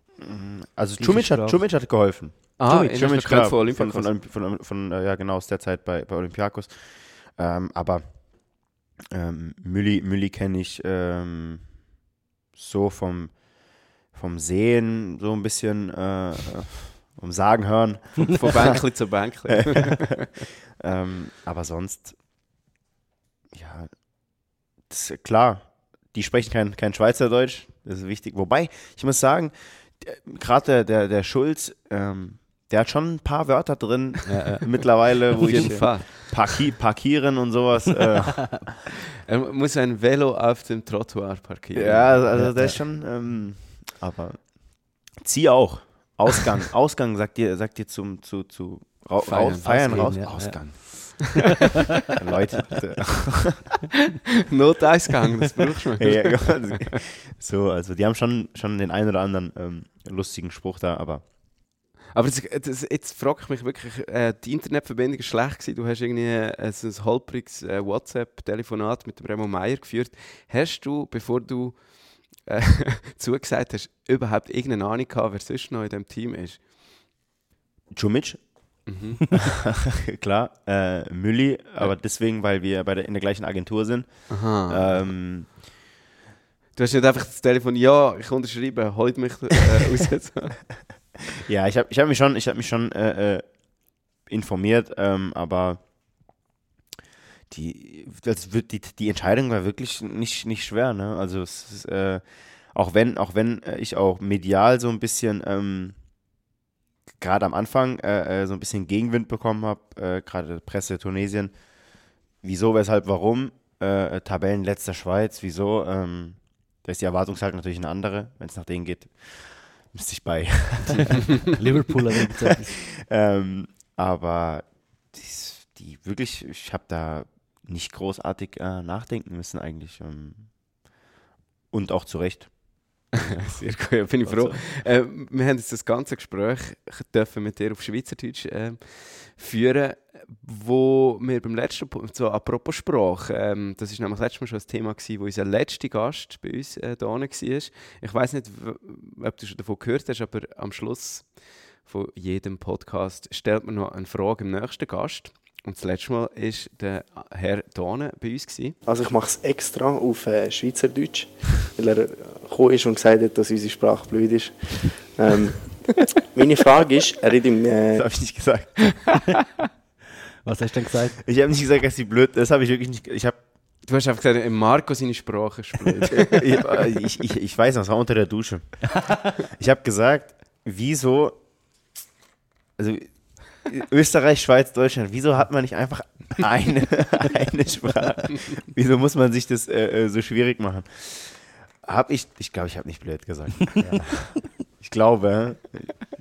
Speaker 3: also Chumic hat. Chumic hat geholfen.
Speaker 1: Ah,
Speaker 3: Chumic, Chumic, klar,
Speaker 1: von
Speaker 3: von,
Speaker 1: Olympiakos.
Speaker 3: von, von, von, von, äh, ja genau aus der Zeit bei, bei Olympiakos. Ähm, aber ähm, Mülli, Mülli kenne ich ähm, so vom, vom Sehen, so ein bisschen äh, äh, vom Sagen hören.
Speaker 1: Von Bänkli zu Bänkli.
Speaker 3: ähm, aber sonst, ja, das klar, die sprechen kein, kein Schweizerdeutsch, das ist wichtig. Wobei, ich muss sagen, gerade der, der, der Schulz, ähm, der hat schon ein paar Wörter drin mittlerweile, wo
Speaker 1: Auf jeden
Speaker 3: ich
Speaker 1: Fall.
Speaker 3: parki parkieren und sowas. Äh,
Speaker 1: Er muss ein Velo auf dem Trottoir parkieren.
Speaker 3: ja, also der ist schon, ähm, aber zieh auch. Ausgang, Ausgang sagt dir, sagt dir zum, zu, zu ra
Speaker 1: Feiern.
Speaker 3: raus, feiern raus,
Speaker 2: ja,
Speaker 3: Ausgang. Leute, bitte.
Speaker 1: Notausgang, das brauchst du.
Speaker 3: Ja, ja, also, so, also die haben schon, schon den einen oder anderen ähm, lustigen Spruch da, aber
Speaker 1: Aber das, das, jetzt frage ich mich wirklich, äh, die Internetverbindung war schlecht gewesen. Du hast irgendwie äh, so ein holpriges äh, WhatsApp-Telefonat mit dem Remo Meier geführt. Hast du, bevor du äh, zugesagt hast, überhaupt irgendeine Ahnung gehabt, wer sonst noch in diesem Team ist?
Speaker 3: Chumic,
Speaker 1: Mhm.
Speaker 3: klar, äh, Mülli, aber deswegen, weil wir bei der, in der gleichen Agentur sind.
Speaker 1: Aha.
Speaker 3: Ähm,
Speaker 1: Du hast nicht einfach das Telefon, ja, ich unterschreibe, holt mich äh, raus.
Speaker 3: ja, ich habe ich hab mich schon, ich hab mich schon äh, äh, informiert, ähm, aber die, das die, die Entscheidung war wirklich nicht, nicht schwer. Ne? Also es ist, äh, auch wenn, auch wenn äh, ich auch medial so ein bisschen ähm, gerade am Anfang äh, äh, so ein bisschen Gegenwind bekommen habe, äh, gerade Presse Tunesien, wieso, weshalb, warum, äh, Tabellenletzter Schweiz, wieso, ähm, da ist die Erwartungshaltung natürlich eine andere, wenn es nach denen geht, müsste ich bei
Speaker 2: Liverpool
Speaker 3: ähm, aber die, die wirklich, ich habe da nicht großartig äh, nachdenken müssen eigentlich. Ähm, und auch zu Recht.
Speaker 1: Sehr gut, bin ich froh. Äh, wir haben jetzt das ganze Gespräch dürfen mit dir auf Schweizerdeutsch äh, führen, wo wir beim letzten Punkt, so apropos Sprache, ähm, das ist nämlich letztes Mal schon ein Thema gewesen, wo unser letzter Gast bei uns äh, da war. Ich weiß nicht, ob du schon davon gehört hast, aber am Schluss von jedem Podcast stellt man noch eine Frage im nächsten Gast. Und das letzte Mal war der Herr Dane bei uns. Gewesen.
Speaker 6: Also ich mache es extra auf äh, Schweizerdeutsch, weil er gekommen ist und gesagt hat, dass unsere Sprache blöd ist. Ähm, meine Frage ist, er hat im... Äh,
Speaker 3: das habe ich nicht gesagt.
Speaker 2: Was hast du denn gesagt?
Speaker 3: Ich habe nicht gesagt, dass sie blöd Das habe ich wirklich nicht ich habe
Speaker 1: Du hast einfach gesagt, Marco seine Sprache ist blöd.
Speaker 3: ich, ich, ich weiß noch, es war unter der Dusche. Ich habe gesagt, wieso... Also Österreich, Schweiz, Deutschland, wieso hat man nicht einfach eine, eine Sprache? Wieso muss man sich das äh, äh so schwierig machen? Hab ich, ich glaube, ich habe nicht blöd gesagt. Ja. Ich glaube,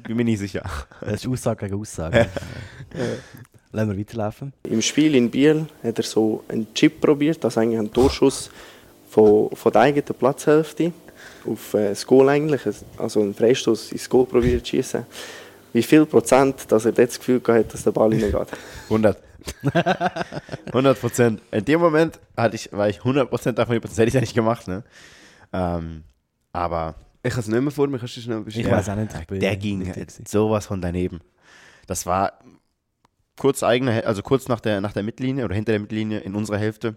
Speaker 3: bin mir nicht sicher.
Speaker 2: Das ist Aussage gegen Aussage. Lassen wir weiterlaufen.
Speaker 6: Im Spiel in Biel hat er so einen Chip probiert, das eigentlich ein Torschuss von, von der eigenen Platzhälfte auf äh, das Goal eigentlich, also einen Freistoß ins Goal probiert zu schießen wie viel Prozent, dass er das Gefühl hat, dass der Ball hineingeht?
Speaker 3: 100. 100 Prozent. In dem Moment hatte ich, war ich 100 Prozent davon überzeugt. Das hätte ich nicht gemacht, ne? Ähm, aber.
Speaker 1: Ich habe es nicht mehr vor mir, kannst du schnell
Speaker 2: beschreiben? Ich weiß auch nicht.
Speaker 3: Der ging sowas von daneben. Das war kurz eigene, also kurz nach der, nach der Mittellinie oder hinter der Mittellinie in unserer Hälfte.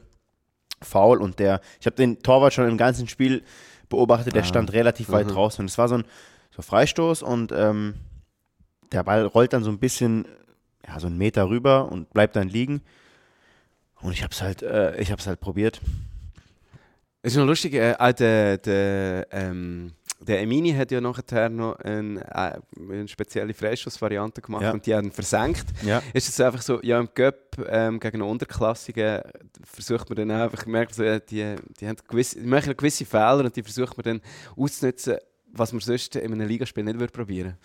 Speaker 3: Foul und der, ich habe den Torwart schon im ganzen Spiel beobachtet, der ah. stand relativ weit mhm. draußen. Und es war so ein so Freistoß und ähm, der Ball rollt dann so ein bisschen, ja, so einen Meter rüber und bleibt dann liegen. Und ich habe es halt, äh, ich habe halt probiert.
Speaker 1: Es ist noch lustig, äh, äh, der, der, ähm, der Emini hat ja nachher noch eine, äh, eine spezielle Freischussvariante gemacht ja. und die haben versenkt.
Speaker 3: Ja.
Speaker 1: Ist es einfach so, ja, im Göpp ähm, gegen eine Unterklassigen versucht man dann einfach, merkt so, die, die, haben gewisse, die machen gewisse Fehler und die versucht man dann auszunutzen, was man sonst in einem Ligaspiel nicht würde probieren.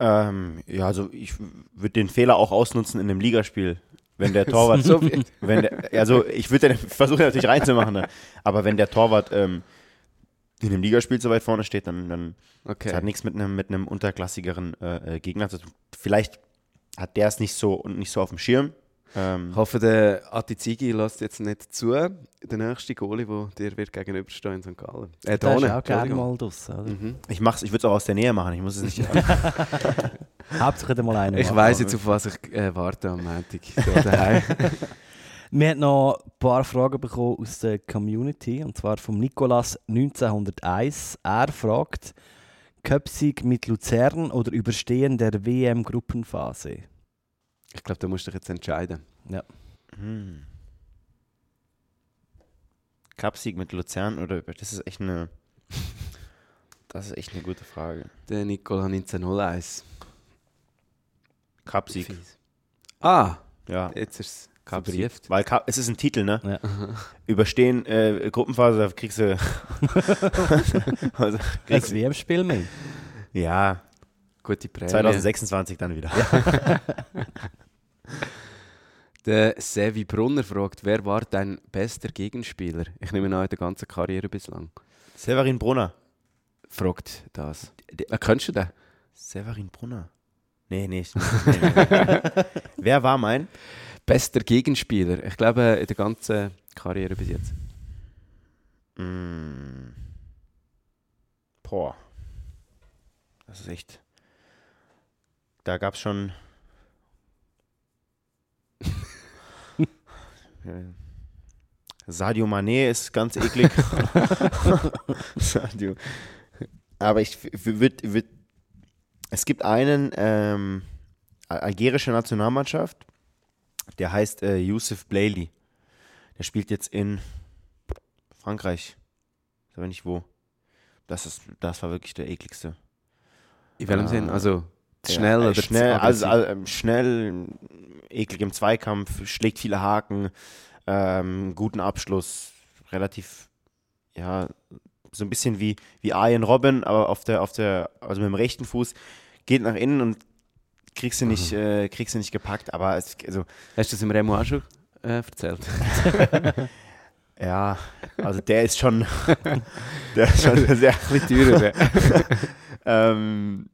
Speaker 3: Ähm, ja, also ich würde den Fehler auch ausnutzen in einem Ligaspiel. Wenn der Torwart, so wenn der, also ich würde versuchen natürlich reinzumachen, ne? aber wenn der Torwart ähm, in einem Ligaspiel so weit vorne steht, dann, dann okay. das hat nichts mit einem mit einem unterklassigeren äh, äh Gegner zu tun. Vielleicht hat der es nicht so nicht so auf dem Schirm,
Speaker 1: ähm, ich hoffe, der Atizigi lässt jetzt nicht zu, der nächste Goalie, der dir wird gegenüberstehen in St. Gallen.
Speaker 2: Äh, da ist auch gerne mal draußen.
Speaker 3: Mhm. Ich, ich würde es auch aus der Nähe machen, ich muss es nicht...
Speaker 2: Hauptsache mal einen.
Speaker 1: Ich weiß jetzt, auf was ich äh, warte am Montag.
Speaker 2: Wir haben noch ein paar Fragen bekommen aus der Community, und zwar von Nicolas 1901. Er fragt, Köpsig mit Luzern oder Überstehen der WM-Gruppenphase?
Speaker 1: Ich glaube, da musst du dich jetzt entscheiden.
Speaker 2: Ja.
Speaker 3: Hm. Cupsieg mit Luzern oder das ist echt eine das ist echt eine gute Frage.
Speaker 1: Der Nicola 1901.
Speaker 3: Cupsieg.
Speaker 1: Ah,
Speaker 3: ja.
Speaker 1: Jetzt ist es Cupsieg.
Speaker 3: Weil es ist ein Titel, ne?
Speaker 2: Ja.
Speaker 3: Überstehen äh, Gruppenphase, da kriegst du
Speaker 2: also, kriegst, WM-Spiel mehr.
Speaker 3: Ja,
Speaker 1: Gute Prämie.
Speaker 3: 2026 dann wieder.
Speaker 1: Ja. der Sevi Brunner fragt, wer war dein bester Gegenspieler? Ich nehme an, in der ganzen Karriere bislang.
Speaker 3: Severin Brunner.
Speaker 1: Fragt das. Äh, kennst du den?
Speaker 3: Severin Brunner. Nee, nee. nee, nee. wer war mein?
Speaker 1: Bester Gegenspieler. Ich glaube, in der ganzen Karriere bis jetzt.
Speaker 3: Mm. Boah. Das ist echt da gab es schon. Sadio Mané ist ganz eklig. Sadio. Aber ich würde. Würd, es gibt einen ähm, algerische Nationalmannschaft, der heißt äh, Youssef Blayley. Der spielt jetzt in Frankreich. Ich weiß nicht wo. Das, ist, das war wirklich der ekligste.
Speaker 1: In welchem äh, Sinn? Also Schnell
Speaker 3: ja,
Speaker 1: oder
Speaker 3: schnell, also, also, schnell, eklig im Zweikampf, schlägt viele Haken, ähm, guten Abschluss, relativ, ja, so ein bisschen wie, wie Ian Robin, aber auf der, auf der, also mit dem rechten Fuß, geht nach innen und kriegst du nicht, äh, kriegst du nicht gepackt, aber es, also,
Speaker 1: Hast du das im Remo auch schon äh, erzählt?
Speaker 3: ja, also der ist schon, der ist schon sehr,
Speaker 1: teurer.
Speaker 3: ähm,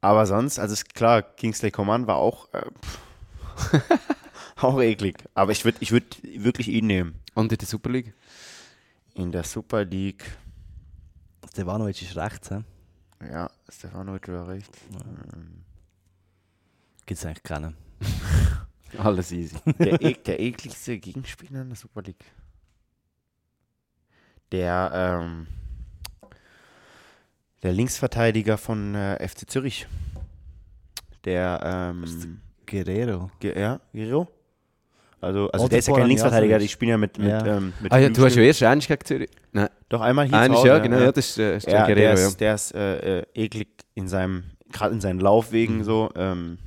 Speaker 3: aber sonst, also ist klar, Kingsley Coman war auch, äh, auch eklig. Aber ich würde ich würd wirklich ihn nehmen.
Speaker 1: Und in der Super League?
Speaker 3: In der Super League,
Speaker 2: Stevanovic ist rechts, he?
Speaker 3: ja, Stefanovic war recht. Ähm,
Speaker 2: Gibt es eigentlich keinen.
Speaker 1: Alles easy.
Speaker 3: der, e der ekligste Gegenspieler in der Super League. Der, ähm, der Linksverteidiger von äh, FC Zürich. Der, ähm,
Speaker 2: Guerrero.
Speaker 3: Ge ja, Guerrero? Also, also
Speaker 2: Oder
Speaker 3: der ist ja kein Linksverteidiger, die spielen ja mit, mit,
Speaker 2: Ja.
Speaker 3: ähm, mit
Speaker 1: Ah ja, du hast ja erst eins gegen Zürich. Nein,
Speaker 3: Doch einmal hier Hause,
Speaker 1: ja, genau. Ja, das ist, äh, ist der
Speaker 3: Ja,
Speaker 1: Guerrero,
Speaker 3: der
Speaker 1: ja.
Speaker 3: ist, der ist äh, äh, eklig in seinem, gerade in seinen Laufwegen
Speaker 1: Mhm.
Speaker 3: so. Ähm,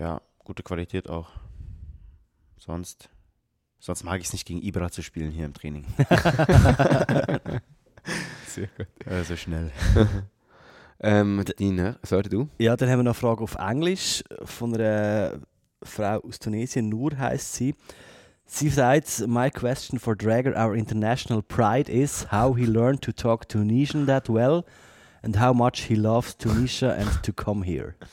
Speaker 3: ja, gute Qualität auch. Sonst, sonst mag ich es nicht gegen Ibra zu spielen hier im Training.
Speaker 1: Sehr gut.
Speaker 3: Äh, so schnell.
Speaker 1: Ähm, deine, sorry, du?
Speaker 2: Ja, dann haben wir noch eine Frage auf Englisch von einer Frau aus Tunesien. Nur heißt sie. Sie sagt, my question for Drager, our international pride, is how he learned to talk Tunisian that well and how much he loves Tunisia and to come here.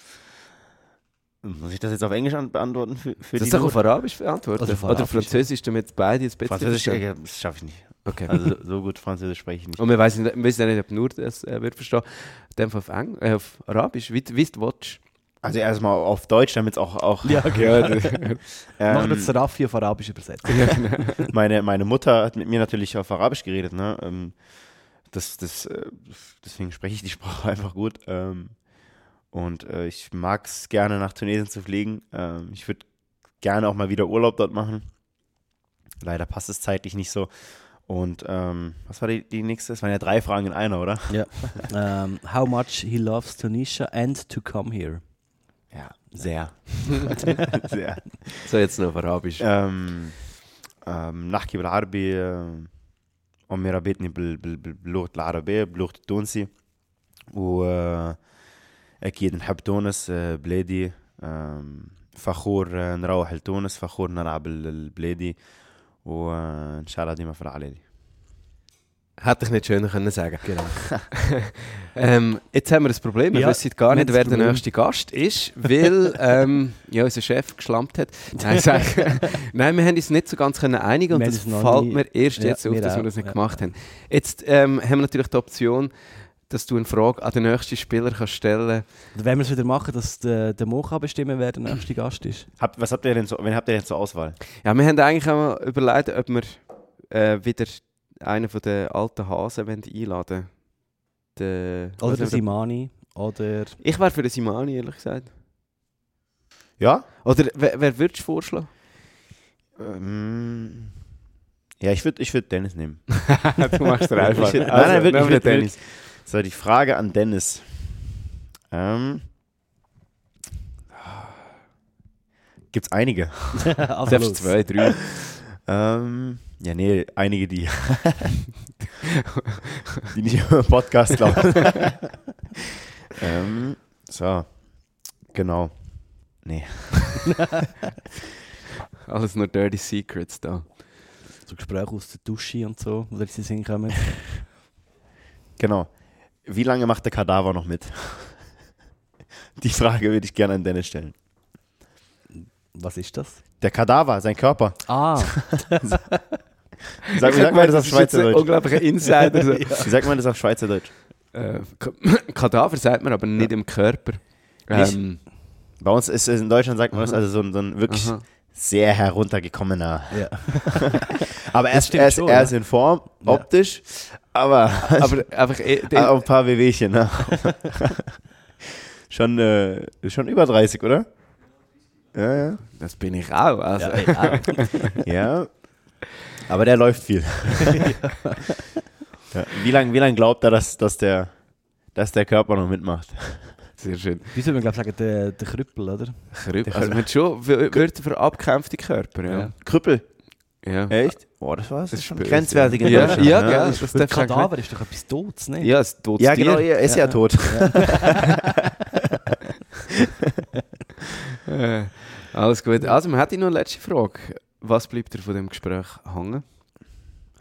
Speaker 3: Muss ich das jetzt auf Englisch an- beantworten für, für
Speaker 1: Das ist doch auf Arabisch beantwortet.
Speaker 2: Oder
Speaker 1: Oder,
Speaker 2: auf Arabisch,
Speaker 1: Französisch, damit beide jetzt besser
Speaker 3: Französisch, äh, das schaffe ich nicht.
Speaker 1: Okay.
Speaker 3: Also so gut Französisch spreche ich nicht.
Speaker 1: Und wir wissen nicht, wir wissen nicht, ob nur das äh, wird verstehen. Fall auf, Eng äh, auf Arabisch, wie, du willst.
Speaker 3: Also erstmal auf Deutsch, damit es auch, auch
Speaker 2: Ja,
Speaker 1: Ja,
Speaker 3: ähm,
Speaker 2: Machen wir jetzt Raffi auf Arabisch übersetzt.
Speaker 3: meine, meine Mutter hat mit mir natürlich auf Arabisch geredet, ne? Ähm, das, das, äh, deswegen spreche ich die Sprache einfach gut. Ähm, und äh, ich mag es gerne nach Tunesien zu fliegen. Ähm, ich würde gerne auch mal wieder Urlaub dort machen. Leider passt es zeitlich nicht so. Und ähm, was war die, die nächste? Es waren ja drei Fragen in einer, oder?
Speaker 2: Um, how much he loves Tunisia and to come here.
Speaker 3: Ja, sehr. sehr.
Speaker 1: So, jetzt noch auf Arabisch.
Speaker 3: أم أم نحكي بالعربي أم، أمي ربيتني بال- بال- بال- باللغة العربية بلغة التونسي وأكيد نحب تونس أه، بلادي أم، فخور أه، نروح لتونس فخور نلعب ال- البلادي وإن شاء الله ديما في العلالي
Speaker 1: Hätte ich nicht schöner können sagen
Speaker 2: Genau.
Speaker 1: ähm, Jetzt haben wir ein Problem. Wir
Speaker 2: Ja,
Speaker 1: wissen gar
Speaker 2: wir
Speaker 1: nicht,
Speaker 2: haben
Speaker 1: wer
Speaker 2: das
Speaker 1: der
Speaker 2: Problem.
Speaker 1: nächste Gast ist, weil ähm, ja, unser Chef geschlampt hat. Nein, sag, Nein, wir haben uns nicht so ganz können einigen und
Speaker 2: Wir haben
Speaker 1: das
Speaker 2: uns noch
Speaker 1: fällt
Speaker 2: nie-
Speaker 1: mir erst
Speaker 2: Ja,
Speaker 1: jetzt auf,
Speaker 2: wir
Speaker 1: dass wir
Speaker 2: auch,
Speaker 1: das nicht
Speaker 2: ja.
Speaker 1: gemacht haben. Jetzt ähm, haben wir natürlich die Option, dass du eine Frage an den nächsten Spieler kannst stellen
Speaker 2: Und wenn wir es wieder machen, dass der, der Mo kann bestimmen wer der nächste Gast ist.
Speaker 3: Habt, was habt ihr denn so, wen habt ihr denn zur Auswahl?
Speaker 1: Ja, wir haben eigentlich auch mal überlegt, ob wir äh, wieder einen von den alten Hasen einladen wollen.
Speaker 2: Oder der Simani. Oder.
Speaker 1: Ich wäre für den Simani, ehrlich gesagt.
Speaker 3: Ja?
Speaker 1: Oder wer, wer würdest du vorschlagen?
Speaker 3: Ähm, ja, ich würde ich würd Dennis nehmen.
Speaker 1: du machst dir
Speaker 3: Ich würd- nein, nein, wirklich, ich würd- würd- So, die Frage an Dennis. Ähm, Gibt es einige?
Speaker 1: Selbst zwei, drei.
Speaker 3: Ähm, ja, nee, einige, die, die nicht über den Podcast glauben. ähm, so, genau. Nee.
Speaker 1: Alles nur Dirty Secrets da.
Speaker 2: So Gespräche aus der Dusche und so, wo sie hinkommen.
Speaker 3: Genau. Wie lange macht der Kadaver noch mit? Die Frage würde ich gerne an Dennis stellen.
Speaker 2: Was ist das?
Speaker 3: Der Kadaver, sein Körper.
Speaker 2: Ah,
Speaker 3: Sag, sag mal das auf Schweizerdeutsch.
Speaker 1: Unglaublicher Insider. so.
Speaker 3: Wie sagt man das auf Schweizerdeutsch?
Speaker 1: äh, Ka- Kadaver sagt man aber nicht im Körper. Ähm,
Speaker 3: Bei uns ist es in Deutschland sagt man das also so ein, so ein wirklich
Speaker 1: aha.
Speaker 3: sehr heruntergekommener.
Speaker 2: ja.
Speaker 3: Aber er ist, er ist,
Speaker 2: schon,
Speaker 3: er
Speaker 2: ja.
Speaker 3: ist in Form,
Speaker 2: Ja.
Speaker 3: optisch, aber,
Speaker 1: Aber einfach, den,
Speaker 3: auch ein paar Wehwehchen. Ne? schon, äh, schon über 30, oder? Ja, ja.
Speaker 1: das bin ich auch. Also.
Speaker 2: ja.
Speaker 3: Ja. Aber der läuft viel. ja. Wie lange wie lang glaubt er, dass, dass, der, dass der Körper noch mitmacht?
Speaker 1: Sehr schön.
Speaker 2: Wie soll man glaube sagen, der, der Krüppel, oder?
Speaker 1: Krüpp. Also man hat schon Wörter für abgekämpfte Körper. Ja.
Speaker 2: Ja.
Speaker 3: Krüppel.
Speaker 1: Ja.
Speaker 3: Echt? Boah, das war's.
Speaker 1: Das ist
Speaker 3: schon grenzwertig in
Speaker 1: Ja,
Speaker 3: Deutschland.
Speaker 1: ja, gell, das du eigentlich
Speaker 2: Kadaver ist doch etwas Totes, nicht?
Speaker 1: nicht- Ja, es tut
Speaker 3: Ja, genau, er ist ja,
Speaker 2: Ja.
Speaker 3: tot.
Speaker 1: Alles gut. Also, man hätte noch eine letzte Frage. Was bleibt dir von dem Gespräch hängen?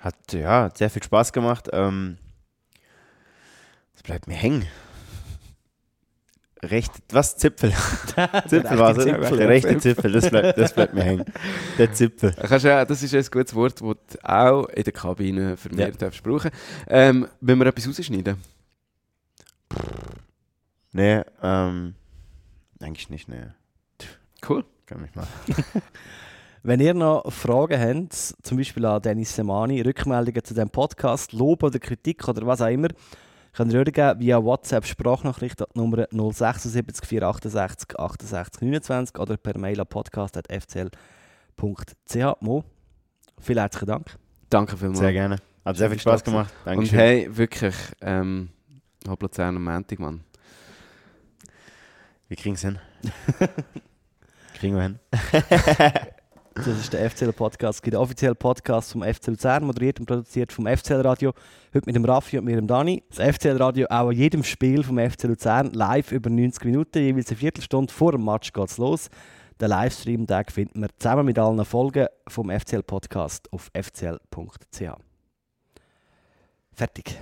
Speaker 3: Hat ja sehr viel Spaß gemacht. Ähm, das bleibt mir hängen. Recht, was? Zipfel. Zipfel war Der
Speaker 2: ja.
Speaker 3: rechte Zipfel, das bleibt, das bleibt mir hängen. Der Zipfel.
Speaker 1: Kannst ja, das ist ein gutes Wort, das du auch in der Kabine vermehrt darfst brauchen. Ähm, wenn wir etwas rausschneiden?
Speaker 3: Nee, ähm, eigentlich nicht, nee.
Speaker 1: Cool.
Speaker 3: Kann mich mal.
Speaker 2: Wenn ihr noch Fragen habt, zum Beispiel an Dennis Semani, Rückmeldungen zu dem Podcast, Lob oder Kritik oder was auch immer, könnt ihr geben via WhatsApp Sprachnachricht an die Nummer 076 468 68 29 oder per Mail an podcast.fcl.ch. Mo, vielen herzlichen Dank.
Speaker 1: Danke vielmals.
Speaker 3: Sehr gerne. Hat sehr viel Spaß gemacht.
Speaker 1: Und
Speaker 3: Dankeschön.
Speaker 1: hey, wirklich, ähm, halb Luzern am Montag, Mann.
Speaker 3: Wir kriegen es hin. kriegen wir hin.
Speaker 2: Das ist der FCL Podcast, der offizielle Podcast vom FCL Luzern, moderiert und produziert vom FCL Radio. Heute mit dem Raffi und mir, dem Dani. Das FCL Radio auch an jedem Spiel vom FCL Luzern live über 90 Minuten, jeweils eine Viertelstunde vor dem Match geht's los. Den Livestream den finden wir zusammen mit allen Folgen vom FCL Podcast auf fcl.ch. Fertig.